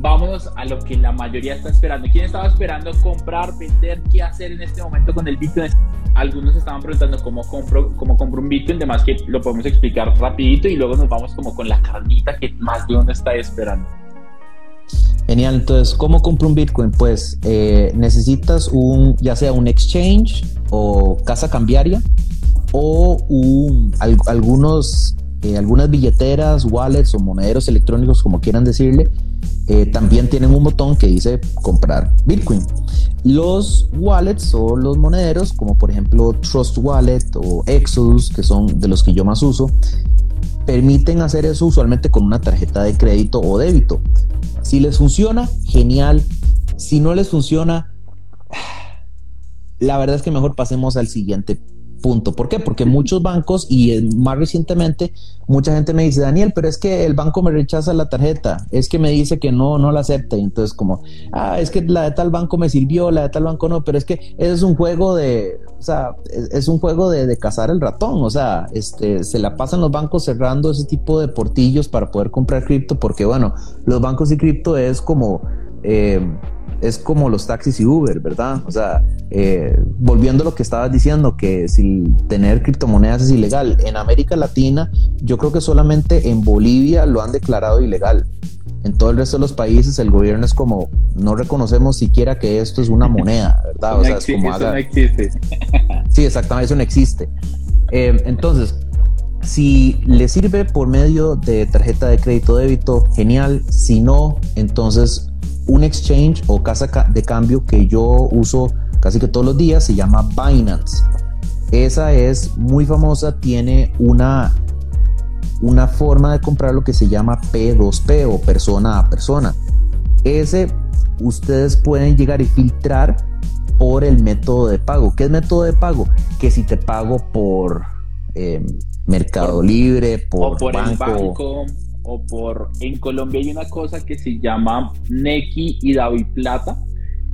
Speaker 1: vámonos a lo que la mayoría está esperando. ¿Quién estaba esperando comprar, vender, qué hacer en este momento con el Bitcoin? Algunos estaban preguntando cómo compro, cómo compro un Bitcoin, demás que lo podemos explicar rapidito y luego nos vamos como con la carnita que más de uno está esperando.
Speaker 2: Genial, entonces, ¿cómo compro un Bitcoin? Pues eh, necesitas un, ya sea un exchange o casa cambiaria o un, algunos, eh, algunas billeteras, wallets o monederos electrónicos, como quieran decirle, eh, también tienen un botón que dice comprar Bitcoin. Los wallets o los monederos, como por ejemplo Trust Wallet o Exodus, que son de los que yo más uso, permiten hacer eso usualmente con una tarjeta de crédito o débito. Si les funciona, genial. Si no les funciona, la verdad es que mejor pasemos al siguiente Punto. ¿Por qué? Porque muchos bancos y más recientemente mucha gente me dice, Daniel, pero es que el banco me rechaza la tarjeta, es que me dice que no, no la acepta. Y entonces como, ah, es que la de tal banco me sirvió, la de tal banco no, pero es que es un juego de, o sea, es, un juego de, de, cazar el ratón. O sea, este, se la pasan los bancos cerrando ese tipo de portillos para poder comprar cripto porque, bueno, los bancos y cripto es como... Eh, es como los taxis y Uber, ¿verdad? O sea, eh, volviendo a lo que estabas diciendo, que si tener criptomonedas es ilegal, en América Latina yo creo que solamente en Bolivia lo han declarado ilegal. En todo el resto de los países el gobierno es como, no reconocemos siquiera que esto es una moneda, ¿verdad?
Speaker 1: O sea, es como eso no existe.
Speaker 2: Sí, exactamente, eso no existe. Eh, entonces, si le sirve por medio de tarjeta de crédito débito, genial. Si no, entonces un exchange o casa de cambio que yo uso casi que todos los días se llama Binance. Esa es muy famosa, tiene una, una forma de comprar lo que se llama P2P o persona a persona. Ese ustedes pueden llegar y filtrar por el método de pago. ¿Qué es método de pago? Que si te pago por eh, Mercado Libre, por,
Speaker 1: por
Speaker 2: banco,
Speaker 1: el banco o por en Colombia hay una cosa que se llama Neki y Davi Plata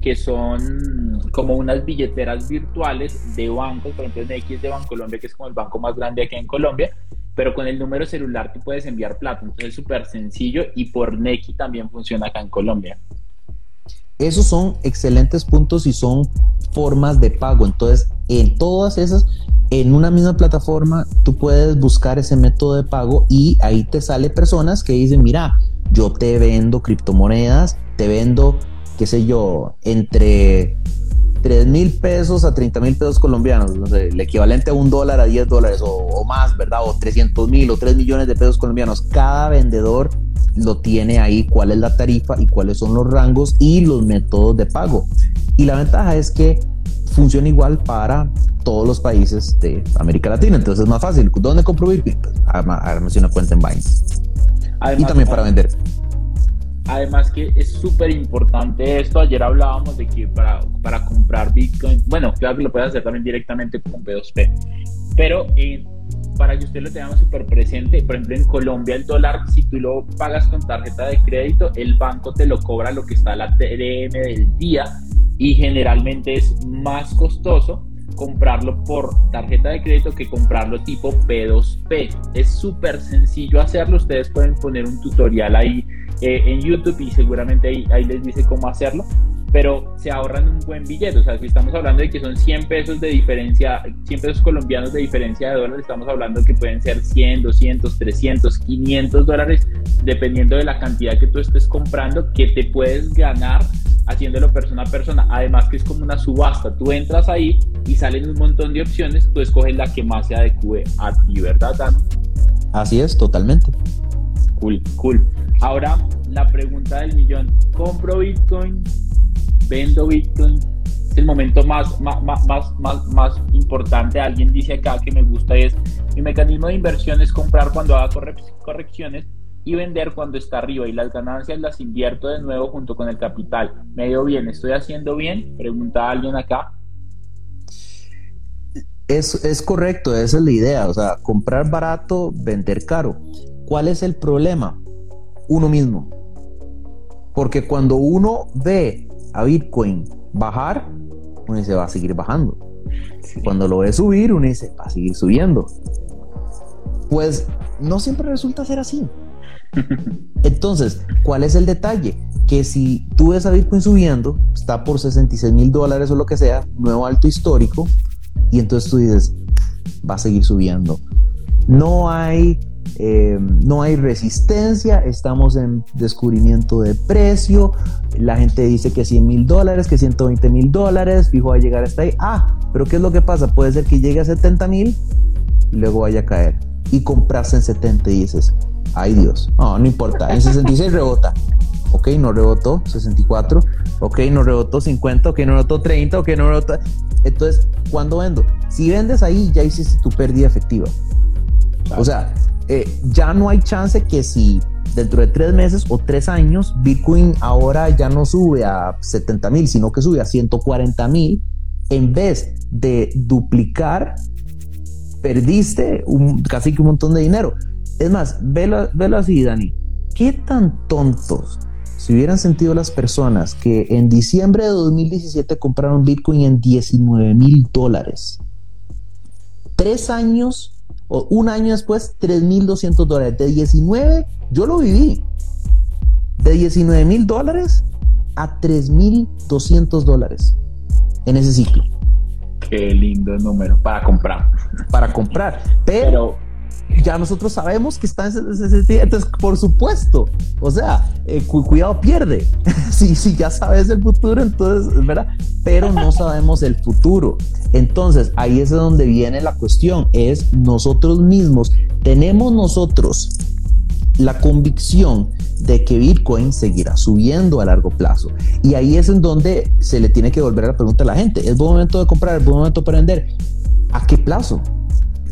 Speaker 1: que son como unas billeteras virtuales de bancos, por ejemplo Neki es de Bancolombia que es como el banco más grande aquí en Colombia, pero con el número celular tú puedes enviar plata, entonces es súper sencillo y por Neki también funciona acá en Colombia.
Speaker 2: Esos son excelentes puntos y son formas de pago, entonces en todas esas en una misma plataforma tú puedes buscar ese método de pago y ahí te sale personas que dicen, mira, yo te vendo criptomonedas, te vendo, qué sé yo, entre 3 mil pesos a 30 mil pesos colombianos, no sé, el equivalente a un dólar a 10 dólares o, más, ¿verdad? O 300 mil o 3 millones de pesos colombianos. Cada vendedor lo tiene ahí, cuál es la tarifa y cuáles son los rangos y los métodos de pago. Y la ventaja es que funciona igual para todos los países de América Latina. Entonces es más fácil. ¿Dónde compro Bitcoin? Pues, una cuenta en Binance. y también para vender.
Speaker 1: Además que es súper importante esto. Ayer hablábamos de que para, para comprar Bitcoin, bueno, claro que lo puedes hacer también directamente con P2P, pero eh, para que usted lo tenga súper presente, por ejemplo en Colombia el dólar, si tú lo pagas con tarjeta de crédito, el banco te lo cobra lo que está la TRM del día y generalmente es más costoso comprarlo por tarjeta de crédito que comprarlo tipo P2P. Es súper sencillo hacerlo, ustedes pueden poner un tutorial ahí eh, en YouTube y seguramente ahí, ahí, les dice cómo hacerlo, pero se ahorran un buen billete, o sea, si estamos hablando de que son 100 pesos de diferencia, 100 pesos colombianos de diferencia de dólares, estamos hablando que pueden ser 100, 200, 300, 500 dólares, dependiendo de la cantidad que tú estés comprando, que te puedes ganar haciéndolo persona a persona. Además que es como una subasta. Tú entras ahí y salen un montón de opciones, tú escoges la que más se adecue a ti, ¿verdad, Dan?
Speaker 2: Así es, totalmente.
Speaker 1: Cool, cool. Ahora, la pregunta del millón. ¿Compro Bitcoin? ¿Vendo Bitcoin? Es el momento más, más, más, más, más importante. Alguien dice acá que me gusta es mi mecanismo de inversión es comprar cuando haga correcciones y vender cuando está arriba y las ganancias las invierto de nuevo junto con el capital. ¿Me dio bien? ¿Estoy haciendo bien? Pregunta alguien acá.
Speaker 2: Es, es correcto, esa es la idea, o sea, comprar barato, vender caro. ¿Cuál es el problema? Uno mismo. Porque cuando uno ve a Bitcoin bajar, uno dice va a seguir bajando. Cuando lo ve subir, uno dice va a seguir subiendo. Pues no siempre resulta ser así. Entonces, ¿cuál es el detalle? Que si tú ves a Bitcoin subiendo, está por 66 mil dólares o lo que sea, nuevo alto histórico, y entonces tú dices, va a seguir subiendo. No hay, eh, no hay resistencia, estamos en descubrimiento de precio, la gente dice que 100 mil dólares, que 120 mil dólares, fijo va a llegar hasta ahí. Ah, pero ¿qué es lo que pasa? Puede ser que llegue a 70 mil y luego vaya a caer. Y compras en 70 y dices, ay Dios, no, no importa, en 66 rebota. Ok, no rebotó, 64. Ok, no rebotó 50. Ok, no rebotó 30. Ok, no rebotó. Entonces, ¿cuándo vendo? Si vendes ahí, ya hiciste tu pérdida efectiva. O sea, eh, ya no hay chance que si dentro de tres meses o tres años, Bitcoin ahora ya no sube a 70 mil, sino que sube a 140 mil, en vez de duplicar, perdiste un, casi que un montón de dinero. Es más, velo, así, Dani. ¿Qué tan tontos si hubieran sentido las personas que en diciembre de 2017 compraron Bitcoin en 19 mil dólares? Tres años o un año después, 3.200 dólares. De 19, yo lo viví. De 19 mil dólares a 3.200 dólares en ese ciclo.
Speaker 3: Qué lindo número para comprar.
Speaker 2: Para comprar. Pero, ya nosotros sabemos que está en ese, Entonces, por supuesto, o sea, eh, cuidado pierde. si, si ya sabes el futuro, entonces, ¿verdad? Pero no sabemos el futuro. Entonces, ahí es donde viene la cuestión, es nosotros mismos, tenemos nosotros la convicción de que Bitcoin seguirá subiendo a largo plazo. Y ahí es en donde se le tiene que volver a la pregunta a la gente, ¿es buen momento de comprar? ¿Es buen momento para vender? ¿A qué plazo?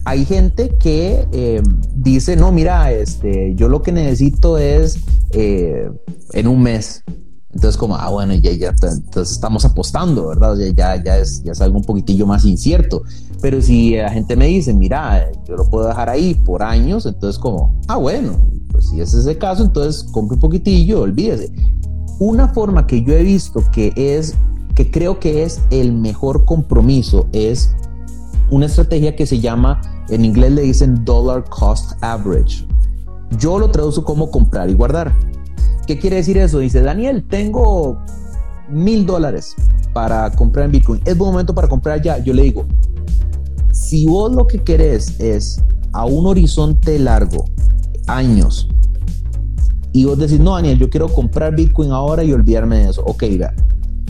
Speaker 2: Hay gente que eh, dice, no, mira, este, yo lo que necesito es eh, en un mes. Entonces, como, ah, bueno, ya, ya, entonces estamos apostando, ¿verdad? Ya, ya, es, ya es algo un poquitillo más incierto. Pero si la gente me dice, mira, yo lo puedo dejar ahí por años, entonces como, ah, bueno, pues si ese es el caso, entonces compre un poquitillo, olvídese. Una forma que yo he visto que es, que creo que es el mejor compromiso, es una estrategia que se llama en inglés le dicen dollar cost average. Yo lo traduzco como comprar y guardar. ¿Qué quiere decir eso? Dice, Daniel, tengo mil dólares para comprar en Bitcoin. Es buen momento para comprar ya. Yo le digo, si vos lo que querés es a un horizonte largo, años, y vos decís, no, Daniel, yo quiero comprar Bitcoin ahora y olvidarme de eso. Ok, vea.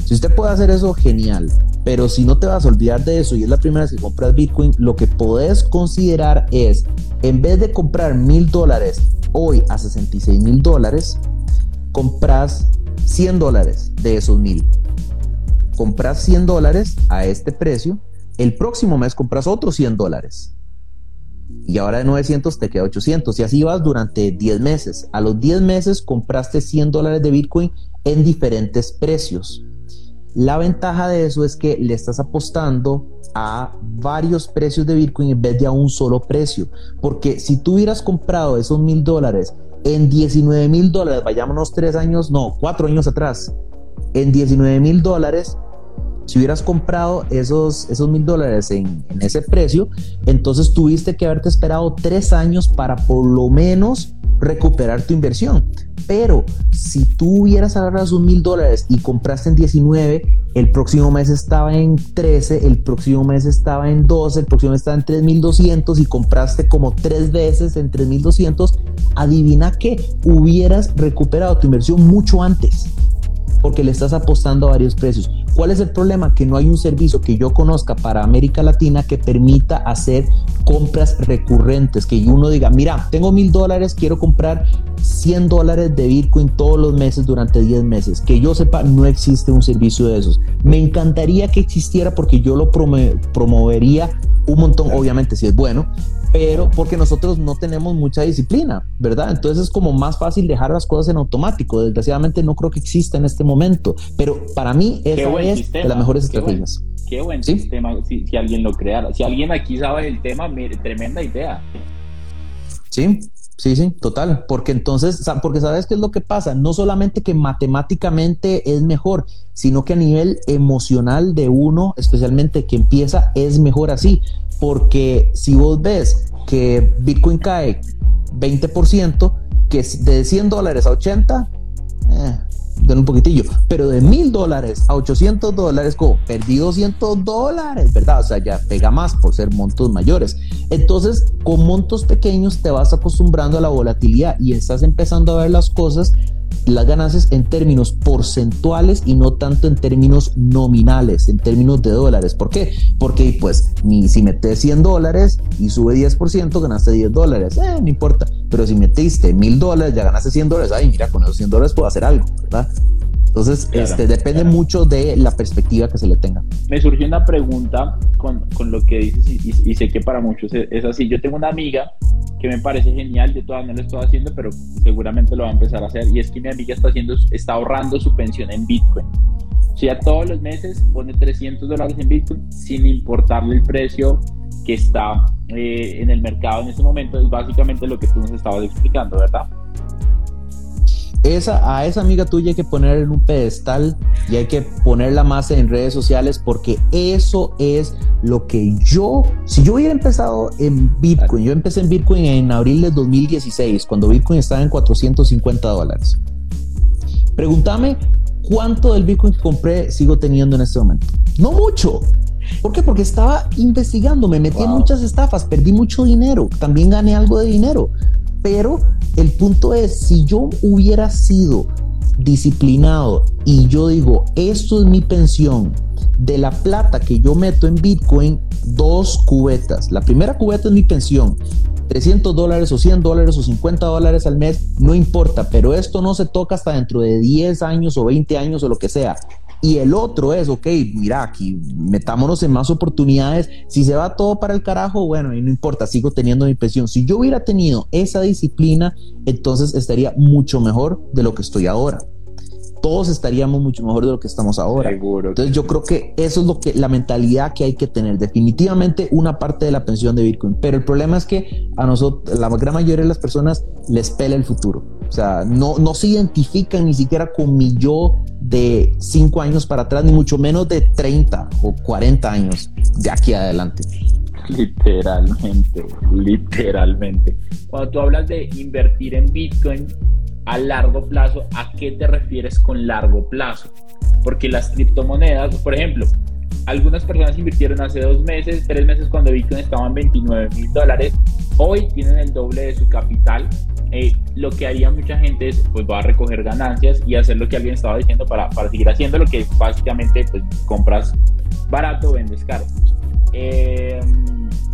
Speaker 2: Si usted puede hacer eso, genial. Pero si no te vas a olvidar de eso y es la primera vez que compras Bitcoin, lo que podés considerar es, en vez de comprar mil dólares hoy a 66 mil dólares, compras 100 dólares de esos mil. Compras 100 dólares a este precio, el próximo mes compras otros 100 dólares. Y ahora de 900 te queda 800 y así vas durante 10 meses. A los 10 meses compraste 100 dólares de Bitcoin en diferentes precios. La ventaja de eso es que le estás apostando a varios precios de Bitcoin en vez de a un solo precio. Porque si tú hubieras comprado esos mil dólares en 19 mil dólares, vayámonos tres años, no, cuatro años atrás, en 19 mil dólares, si hubieras comprado esos, esos mil dólares en, ese precio, entonces tuviste que haberte esperado tres años para por lo menos recuperar tu inversión. Pero si tú hubieras agarrado esos mil dólares y compraste en 19, el próximo mes estaba en 13, el próximo mes estaba en 12, el próximo mes estaba en 3200 y compraste como tres veces en 3200, adivina que hubieras recuperado tu inversión mucho antes porque le estás apostando a varios precios. ¿Cuál es el problema? Que no hay un servicio que yo conozca para América Latina que permita hacer compras recurrentes, que uno diga, mira, tengo mil dólares, quiero comprar 100 dólares de Bitcoin todos los meses durante 10 meses. Que yo sepa, no existe un servicio de esos. Me encantaría que existiera porque yo lo promovería un montón, obviamente si es bueno, pero porque nosotros no tenemos mucha disciplina, ¿verdad? Entonces es como más fácil dejar las cosas en automático. Desgraciadamente no creo que exista en este momento, pero para mí esa es de las mejores estrategias.
Speaker 3: Qué buen sistema si, si, alguien lo creara. Si alguien aquí sabe el tema, mire, tremenda idea.
Speaker 2: Sí, Sí, sí, total. Porque entonces, porque sabes qué es lo que pasa. No solamente que matemáticamente es mejor, sino que a nivel emocional de uno, especialmente que empieza, es mejor así. Porque si vos ves que Bitcoin cae 20%, que de 100 dólares a 80, eh, den un poquitillo, pero de mil dólares a 800 dólares, como perdí 200 dólares, ¿verdad? O sea, ya pega más por ser montos mayores. Entonces, con montos pequeños te vas acostumbrando a la volatilidad y estás empezando a ver las cosas las ganancias en términos porcentuales y no tanto en términos nominales, en términos de dólares. ¿Por qué? Porque pues ni si metes 100 dólares y sube 10%, ganaste 10 dólares. Eh, no importa. Pero si metiste 1000 dólares, ya ganaste 100 dólares. Ay, mira, con esos 100 dólares puedo hacer algo, ¿verdad? Entonces, este, depende mucho de la perspectiva que se le tenga.
Speaker 1: Me surgió una pregunta con, con lo que dices y, y, sé que para muchos es, es así. Yo tengo una amiga que me parece genial, yo todavía no lo estoy haciendo, pero seguramente lo va a empezar a hacer, y es que mi amiga está, haciendo, está ahorrando su pensión en Bitcoin. O sea, todos los meses pone 300 dólares en Bitcoin sin importarle el precio que está eh, en el mercado en este momento. Es básicamente lo que tú nos estabas explicando, ¿verdad?
Speaker 2: Esa, a esa amiga tuya hay que poner en un pedestal y hay que ponerla más en redes sociales porque eso es lo que yo, si yo hubiera empezado en Bitcoin, yo empecé en Bitcoin en abril de 2016, cuando Bitcoin estaba en 450 dólares. Pregúntame cuánto del Bitcoin que compré sigo teniendo en este momento. No mucho. ¿Por qué? Porque estaba investigando, me metí en muchas estafas, perdí mucho dinero, también gané algo de dinero. Pero el punto es, si yo hubiera sido disciplinado y yo digo, esto es mi pensión, de la plata que yo meto en Bitcoin, dos cubetas. La primera cubeta es mi pensión. 300 dólares o 100 dólares o 50 dólares al mes, no importa, pero esto no se toca hasta dentro de 10 años o 20 años o lo que sea. Y el otro es, ok, mira, aquí metámonos en más oportunidades. Si se va todo para el carajo, bueno, y no importa, sigo teniendo mi pensión. Si yo hubiera tenido esa disciplina, entonces estaría mucho mejor de lo que estoy ahora todos estaríamos mucho mejor de lo que estamos ahora. Entonces yo creo que eso es lo que la mentalidad que hay que tener. Definitivamente una parte de la pensión de Bitcoin. Pero el problema es que a nosotros, la gran mayoría de las personas les pela el futuro. O sea, no, no se identifican ni siquiera con mi yo de 5 años para atrás, ni mucho menos de 30 o 40 años de aquí adelante.
Speaker 1: Literalmente, literalmente. Cuando tú hablas de invertir en Bitcoin, a largo plazo, ¿a qué te refieres con largo plazo? Porque las criptomonedas, por ejemplo, algunas personas invirtieron hace dos meses, tres meses cuando Bitcoin estaba en 29 mil dólares, hoy tienen el doble de su capital. Eh, lo que haría mucha gente es, pues va a recoger ganancias y hacer lo que alguien estaba diciendo para, para seguir haciendo, lo que básicamente pues compras barato, vendes caro. Eh,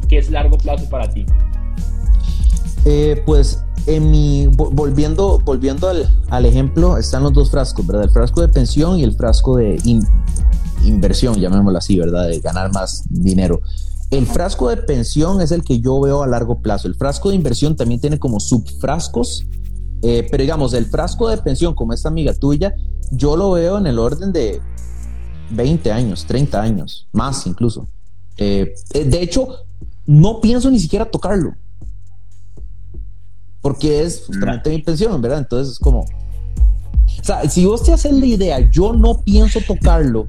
Speaker 1: ¿Qué es largo plazo para ti?
Speaker 2: Eh, pues en mi, volviendo, volviendo al, ejemplo, están los dos frascos, ¿verdad? El frasco de pensión y el frasco de inversión, llamémoslo así, ¿verdad? De ganar más dinero. El frasco de pensión es el que yo veo a largo plazo. El frasco de inversión también tiene como subfrascos, eh, pero digamos, el frasco de pensión, como esta amiga tuya, yo lo veo en el orden de 20 años, 30 años, más incluso. Eh, eh, de hecho, no pienso ni siquiera tocarlo porque es justamente mi pensión, ¿verdad? Entonces es como, o sea, si vos te haces la idea, yo no pienso tocarlo,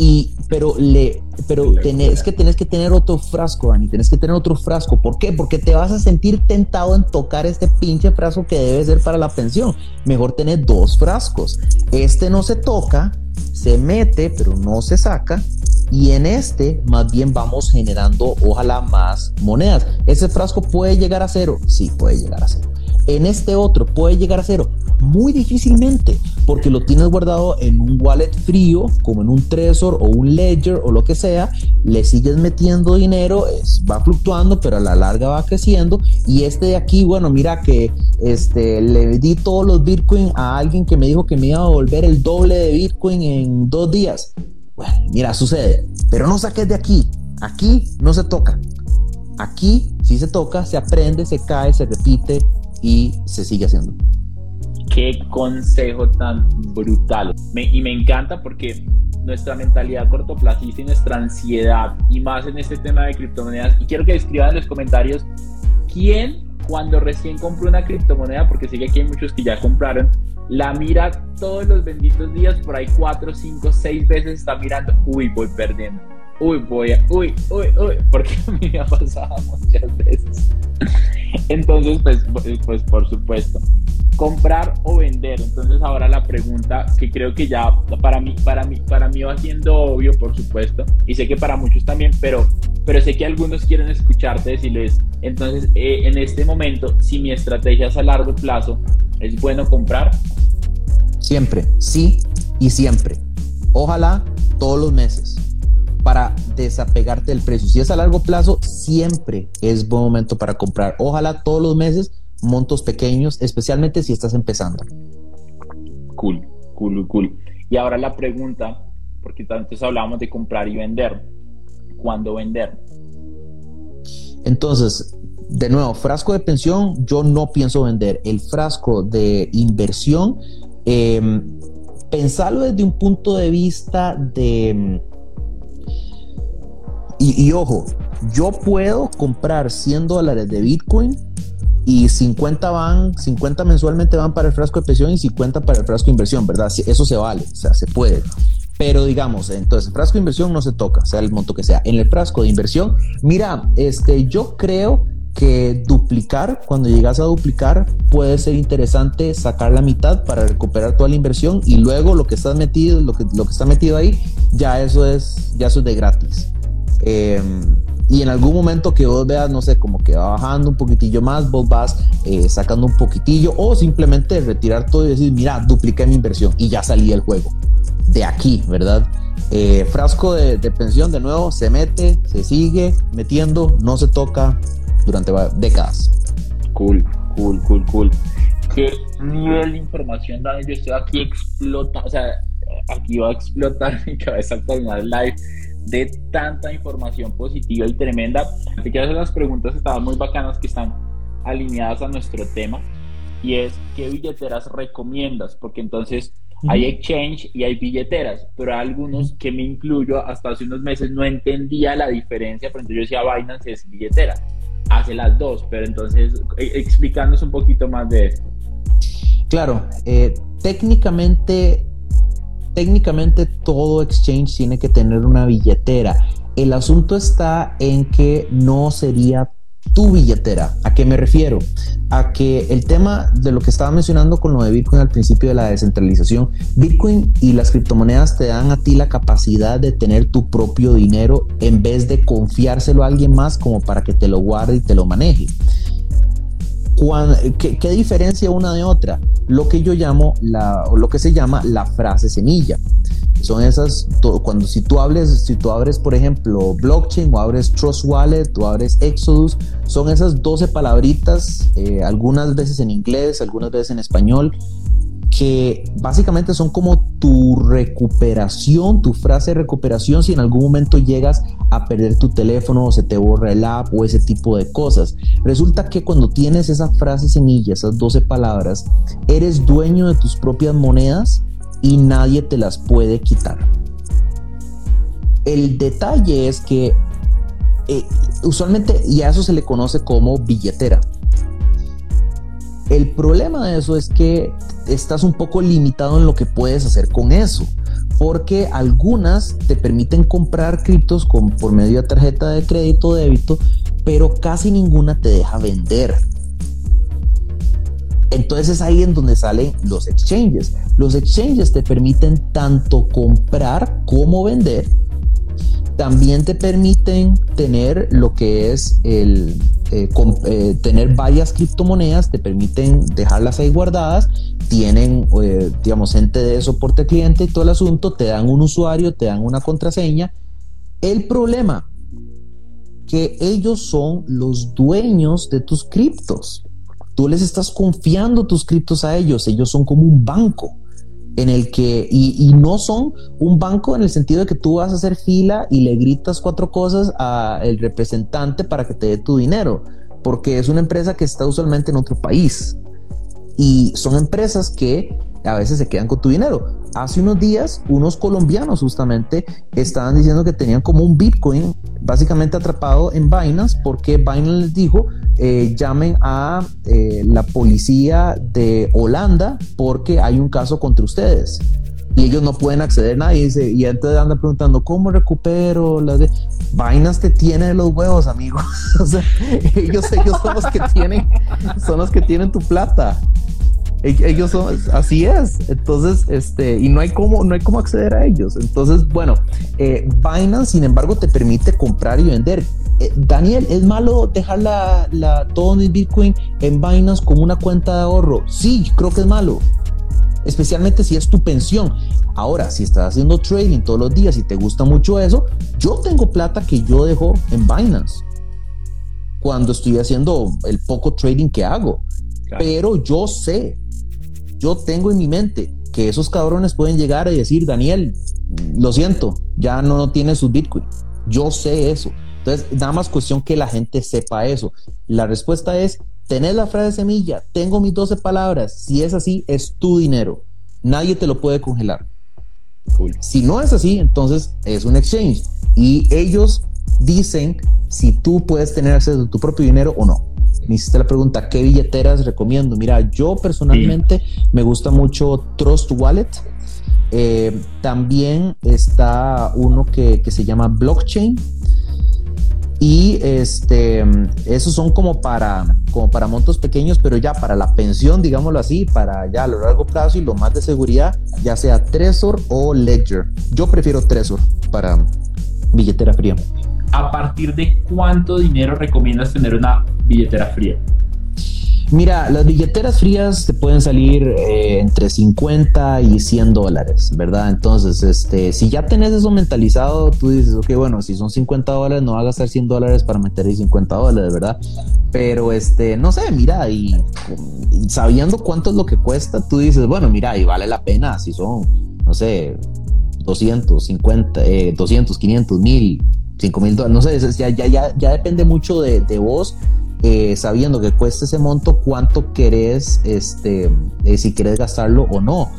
Speaker 2: y, pero le, pero tenés que tenés que tener otro frasco, Dani, tenés que tener otro frasco. ¿Por qué? Porque te vas a sentir tentado en tocar este pinche frasco que debe ser para la pensión. Mejor tener dos frascos. Este no se toca, se mete, pero no se saca. Y en este, más bien vamos generando, ojalá, más monedas. ¿Ese frasco puede llegar a cero? Sí, puede llegar a cero. En este otro puede llegar a cero. Muy difícilmente, porque lo tienes guardado en un wallet frío, como en un Trezor o un Ledger o lo que sea, le sigues metiendo dinero, va fluctuando, pero a la larga va creciendo. Y este de aquí, bueno, mira que este, le di todos los Bitcoin a alguien que me dijo que me iba a volver el doble de Bitcoin en dos días. Bueno, mira, sucede, pero no saques de aquí. Aquí no se toca. Aquí, si se toca, se aprende, se cae, se repite y se sigue haciendo.
Speaker 1: Qué consejo tan brutal. y me encanta porque nuestra mentalidad cortoplacista y nuestra ansiedad, y más en este tema de criptomonedas, y quiero que escriban en los comentarios quién cuando recién compró una criptomoneda, porque sé que aquí hay muchos que ya compraron, la mira todos los benditos días, por ahí cuatro, cinco, seis veces está mirando, uy, voy perdiendo, uy, voy a, uy, uy, uy, porque a mí me ha pasado muchas veces. Entonces, pues, pues por supuesto comprar o vender. Entonces ahora la pregunta que creo que ya para mí, para mí, para mí va siendo obvio, por supuesto, y sé que para muchos también, pero, pero sé que algunos quieren escucharte decirles, entonces eh, en este momento, si mi estrategia es a largo plazo, ¿es bueno comprar?
Speaker 2: Siempre, sí y siempre. Ojalá todos los meses para desapegarte del precio. Si es a largo plazo, siempre es buen momento para comprar. Ojalá todos los meses montos pequeños, especialmente si estás empezando.
Speaker 1: Cool, cool, cool. Y ahora la pregunta, porque antes hablábamos de comprar y vender. ¿Cuándo vender?
Speaker 2: Entonces, de nuevo, frasco de pensión, yo no pienso vender. El frasco de inversión, eh, pensarlo desde un punto de vista de... Y, ojo, yo puedo comprar 100 dólares de Bitcoin y 50 van, 50 mensualmente van para el frasco de pensión y 50 para el frasco de inversión, ¿verdad? Eso se vale, o sea, se puede. Pero digamos, entonces, el frasco de inversión no se toca, sea el monto que sea. En el frasco de inversión, mira, este, yo creo que duplicar, cuando llegas a duplicar, puede ser interesante sacar la mitad para recuperar toda la inversión y luego lo que estás metido, lo que, lo que está metido ahí, ya eso es, ya eso es de gratis. Eh, y en algún momento que vos veas, no sé, como que va bajando un poquitillo más, vos vas eh, sacando un poquitillo o simplemente retirar todo y decir, mira, dupliqué mi inversión y ya salí del juego. De aquí, ¿verdad? Eh, frasco de, de, pensión, de nuevo, se mete, se sigue metiendo, no se toca durante décadas.
Speaker 1: Cool, cool, cool, cool. ¿Qué nivel de información, Daniel? Yo estoy aquí explota, o sea, aquí va a explotar mi cabeza con una live de tanta información positiva y tremenda. Te quiero hacer las preguntas estaban muy bacanas que están alineadas a nuestro tema y es ¿qué billeteras recomiendas? Porque entonces hay exchange y hay billeteras, pero hay algunos que me incluyo hasta hace unos meses no entendía la diferencia, por ejemplo yo decía Binance es billetera, hace las dos, pero entonces e, explícanos un poquito más de esto.
Speaker 2: Claro, eh, técnicamente técnicamente todo exchange tiene que tener una billetera. El asunto está en que no sería tu billetera. ¿A qué me refiero? A que el tema de lo que estaba mencionando con lo de Bitcoin al principio de la descentralización, Bitcoin y las criptomonedas te dan a ti la capacidad de tener tu propio dinero en vez de confiárselo a alguien más como para que te lo guarde y te lo maneje. ¿Qué, ¿qué, diferencia una de otra? Lo que yo llamo, la, lo que se llama la frase semilla. Son esas, cuando si tú hables, si tú abres, por ejemplo, blockchain o abres Trust Wallet o abres Exodus, son esas 12 palabritas, eh, algunas veces en inglés, algunas veces en español, que básicamente son como tu recuperación, tu frase de recuperación si en algún momento llegas a perder tu teléfono o se te borra el app o ese tipo de cosas. Resulta que cuando tienes esa frase semilla, esas 12 palabras, eres dueño de tus propias monedas y nadie te las puede quitar. El detalle es que eh, usualmente y a eso se le conoce como billetera. El problema de eso es que estás un poco limitado en lo que puedes hacer con eso, porque algunas te permiten comprar criptos con, por medio de tarjeta de crédito o débito, pero casi ninguna te deja vender. Entonces es ahí en donde salen los exchanges. Los exchanges te permiten tanto comprar como vender también te permiten tener lo que es el eh, eh, tener varias criptomonedas, te permiten dejarlas ahí guardadas, tienen, eh, digamos, gente de soporte cliente y todo el asunto, te dan un usuario, te dan una contraseña. El problema, que ellos son los dueños de tus criptos. Tú les estás confiando tus criptos a ellos, ellos son como un banco en el que, y, no son un banco en el sentido de que tú vas a hacer fila y le gritas cuatro cosas al representante para que te dé tu dinero, porque es una empresa que está usualmente en otro país. Y son empresas que a veces se quedan con tu dinero. Hace unos días, unos colombianos justamente estaban diciendo que tenían como un Bitcoin básicamente atrapado en Binance porque Binance les dijo, eh, llamen a eh, la policía de Holanda porque hay un caso contra ustedes y ellos no pueden acceder a nadie. Y, entonces anda preguntando, ¿cómo recupero las de vainas te tiene los huevos, amigo? o sea, ellos, ellos son los que tienen, son los que tienen tu plata. Ellos son, así es. Entonces, este, y no hay cómo, no hay cómo acceder a ellos. Entonces, bueno, eh, Binance, sin embargo, te permite comprar y vender. Eh, Daniel, ¿es malo dejar la, la, todo mi Bitcoin en Binance como una cuenta de ahorro? Sí, creo que es malo especialmente si es tu pensión. Ahora, si estás haciendo trading todos los días y te gusta mucho eso, yo tengo plata que yo dejo en Binance cuando estoy haciendo el poco trading que hago. Pero yo sé, yo tengo en mi mente que esos cabrones pueden llegar y decir, Daniel, lo siento, ya no, tiene su Bitcoin. Yo sé eso. Entonces, nada más cuestión que la gente sepa eso. La respuesta es, tenés la frase semilla, tengo mis 12 palabras, si es así, es tu dinero. Nadie te lo puede congelar. Si no es así, entonces es un exchange. Y ellos dicen si tú puedes tener acceso a tu propio dinero o no. Me hiciste la pregunta, ¿qué billeteras recomiendo? Mira, yo personalmente me gusta mucho Trust Wallet. Eh, también está uno que, que se llama Blockchain y este, esos son como para, como para montos pequeños, pero ya para la pensión, digámoslo así, para ya a lo largo plazo y lo más de seguridad, ya sea Trezor o Ledger. Yo prefiero Trezor para billetera fría.
Speaker 1: ¿A partir de cuánto dinero recomiendas tener una billetera fría?
Speaker 2: Mira, las billeteras frías te pueden salir eh, entre 50 y 100 dólares, ¿verdad? Entonces, este, si ya tenés eso mentalizado, tú dices, ok, bueno, si son 50 dólares, no va a gastar 100 dólares para meter ahí 50 dólares, ¿verdad? Pero, este, no sé, mira, y, sabiendo cuánto es lo que cuesta, tú dices, bueno, mira, y vale la pena, si son, no sé, 200, 50, 200, 500, 1000, 5 mil dólares, no sé, ya, ya, ya, ya depende mucho de, de vos eh, sabiendo que cuesta ese monto, cuánto querés, este, eh, si querés gastarlo o no.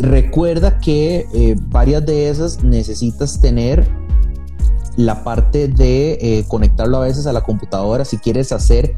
Speaker 2: Recuerda que eh, varias de esas necesitas tener la parte de conectarlo a veces a la computadora si quieres hacer,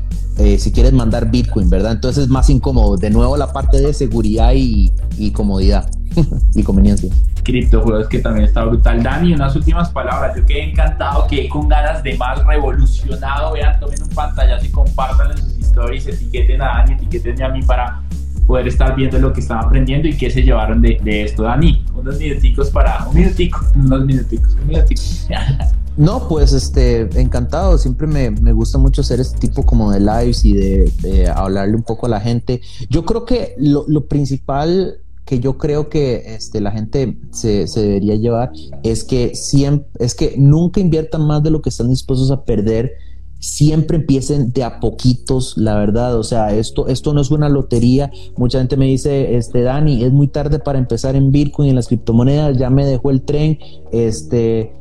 Speaker 2: si quieres mandar Bitcoin, ¿verdad? Entonces es más incómodo. De nuevo la parte de seguridad y, y comodidad y conveniencia
Speaker 1: criptojuegos que también está brutal. Dani, unas últimas palabras. Yo quedé encantado, quedé con ganas de más revolucionado. Vean, tomen un pantallazo y compartan en sus stories, etiqueten a Dani, etiqueten a mí para poder estar viendo lo que están aprendiendo y qué se llevaron de, de esto. Dani, unos minuticos para, un minutico, unos minuticos, un minutico.
Speaker 2: No, pues este, encantado. Siempre me, me, gusta mucho hacer este tipo como de lives y de, de, hablarle un poco a la gente. Yo creo que lo, lo principal que yo creo que este, la gente se, se, debería llevar es que siempre, es que nunca inviertan más de lo que están dispuestos a perder. Siempre empiecen de a poquitos, la verdad. O sea, esto, esto no es una lotería. Mucha gente me dice, este, Dani, es muy tarde para empezar en Bitcoin y en las criptomonedas, ya me dejó el tren. Este,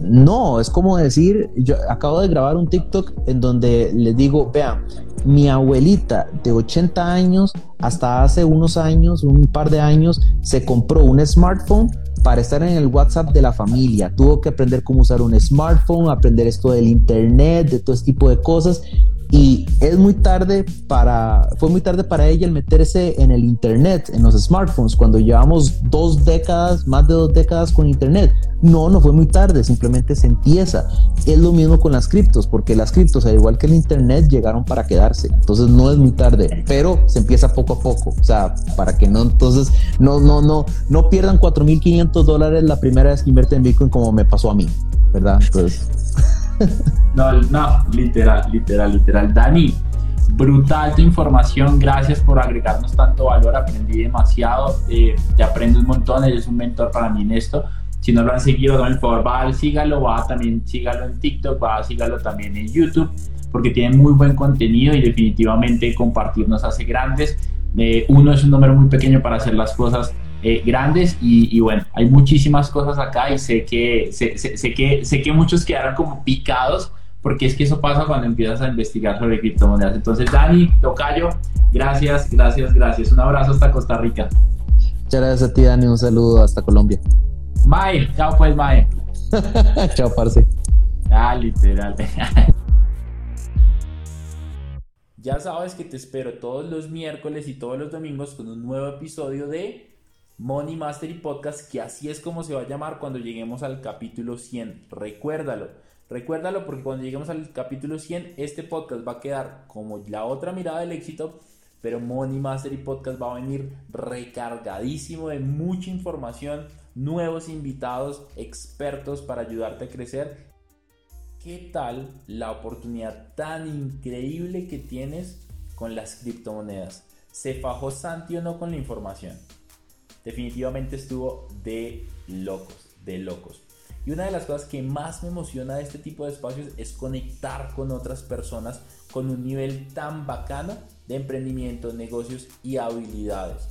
Speaker 2: no, es como decir, yo acabo de grabar un TikTok en donde les digo, vean, mi abuelita de 80 años, hasta hace unos años, un par de años, se compró un smartphone para estar en el WhatsApp de la familia. Tuvo que aprender cómo usar un smartphone, aprender esto del internet, de todo este tipo de cosas y es muy tarde para, fue muy tarde para ella el meterse en el internet, en los smartphones, cuando llevamos dos décadas, más de dos décadas con internet. No, no fue muy tarde, simplemente se empieza. Es lo mismo con las criptos, porque las criptos, al igual que el internet, llegaron para quedarse. Entonces no es muy tarde, pero se empieza poco a poco. O sea, para que no, entonces, no, no, no, no pierdan 4.500 dólares la primera vez que invierten en Bitcoin como me pasó a mí, ¿verdad? Entonces...
Speaker 1: No, no, literal, literal, literal. Dani, brutal tu información, gracias por agregarnos tanto valor, aprendí demasiado, eh, te aprendo un montón, eres un mentor para mí en esto. Si no lo han seguido, el favor, va, sígalo, va también, sígalo en TikTok, va, sígalo también en YouTube, porque tiene muy buen contenido y definitivamente compartir nos hace grandes. Eh, uno es un número muy pequeño para hacer las cosas eh, grandes y, bueno, hay muchísimas cosas acá y sé que, sé, sé, que, sé que muchos quedaron como picados porque es que eso pasa cuando empiezas a investigar sobre criptomonedas. Entonces, Dani, Tocayo, gracias, gracias, gracias. Un abrazo hasta Costa Rica.
Speaker 2: Muchas gracias a ti, Dani. Un saludo hasta Colombia.
Speaker 1: Mae, chao pues, Mae.
Speaker 2: chao, parce.
Speaker 1: Ah, literal. ya sabes que te espero todos los miércoles y todos los domingos con un nuevo episodio de Money Mastery Podcast, que así es como se va a llamar cuando lleguemos al capítulo 100. Recuérdalo, recuérdalo porque cuando lleguemos al capítulo 100, este podcast va a quedar como la otra mirada del éxito, pero Money Mastery Podcast va a venir recargadísimo de mucha información, nuevos invitados, expertos para ayudarte a crecer. ¿Qué tal la oportunidad tan increíble que tienes con las criptomonedas? ¿Se fajó Santi o no con la información? Definitivamente estuvo de locos, de locos. Y una de las cosas que más me emociona de este tipo de espacios es conectar con otras personas con un nivel tan bacano de emprendimiento, negocios y habilidades.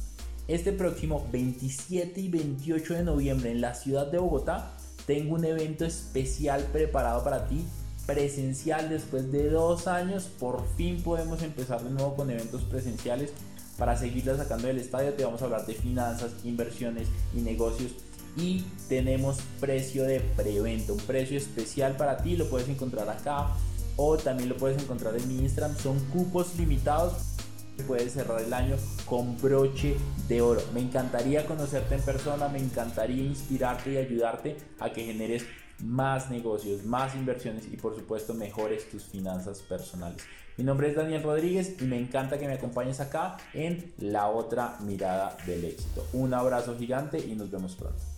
Speaker 1: Este próximo 27 y 28 de noviembre en la ciudad de Bogotá tengo un evento especial preparado para ti, presencial después de dos años. Por fin podemos empezar de nuevo con eventos presenciales para seguirla sacando del estadio te vamos a hablar de finanzas, inversiones y negocios. Y tenemos precio de preventa, un precio especial para ti, lo puedes encontrar acá o también lo puedes encontrar en mi Instagram. Son cupos limitados, puedes cerrar el año con broche de oro. Me encantaría conocerte en persona, me encantaría inspirarte y ayudarte a que generes más negocios, más inversiones y por supuesto mejores tus finanzas personales. Mi nombre es Daniel Rodríguez y me encanta que me acompañes acá en la otra mirada del éxito. Un abrazo gigante y nos vemos pronto.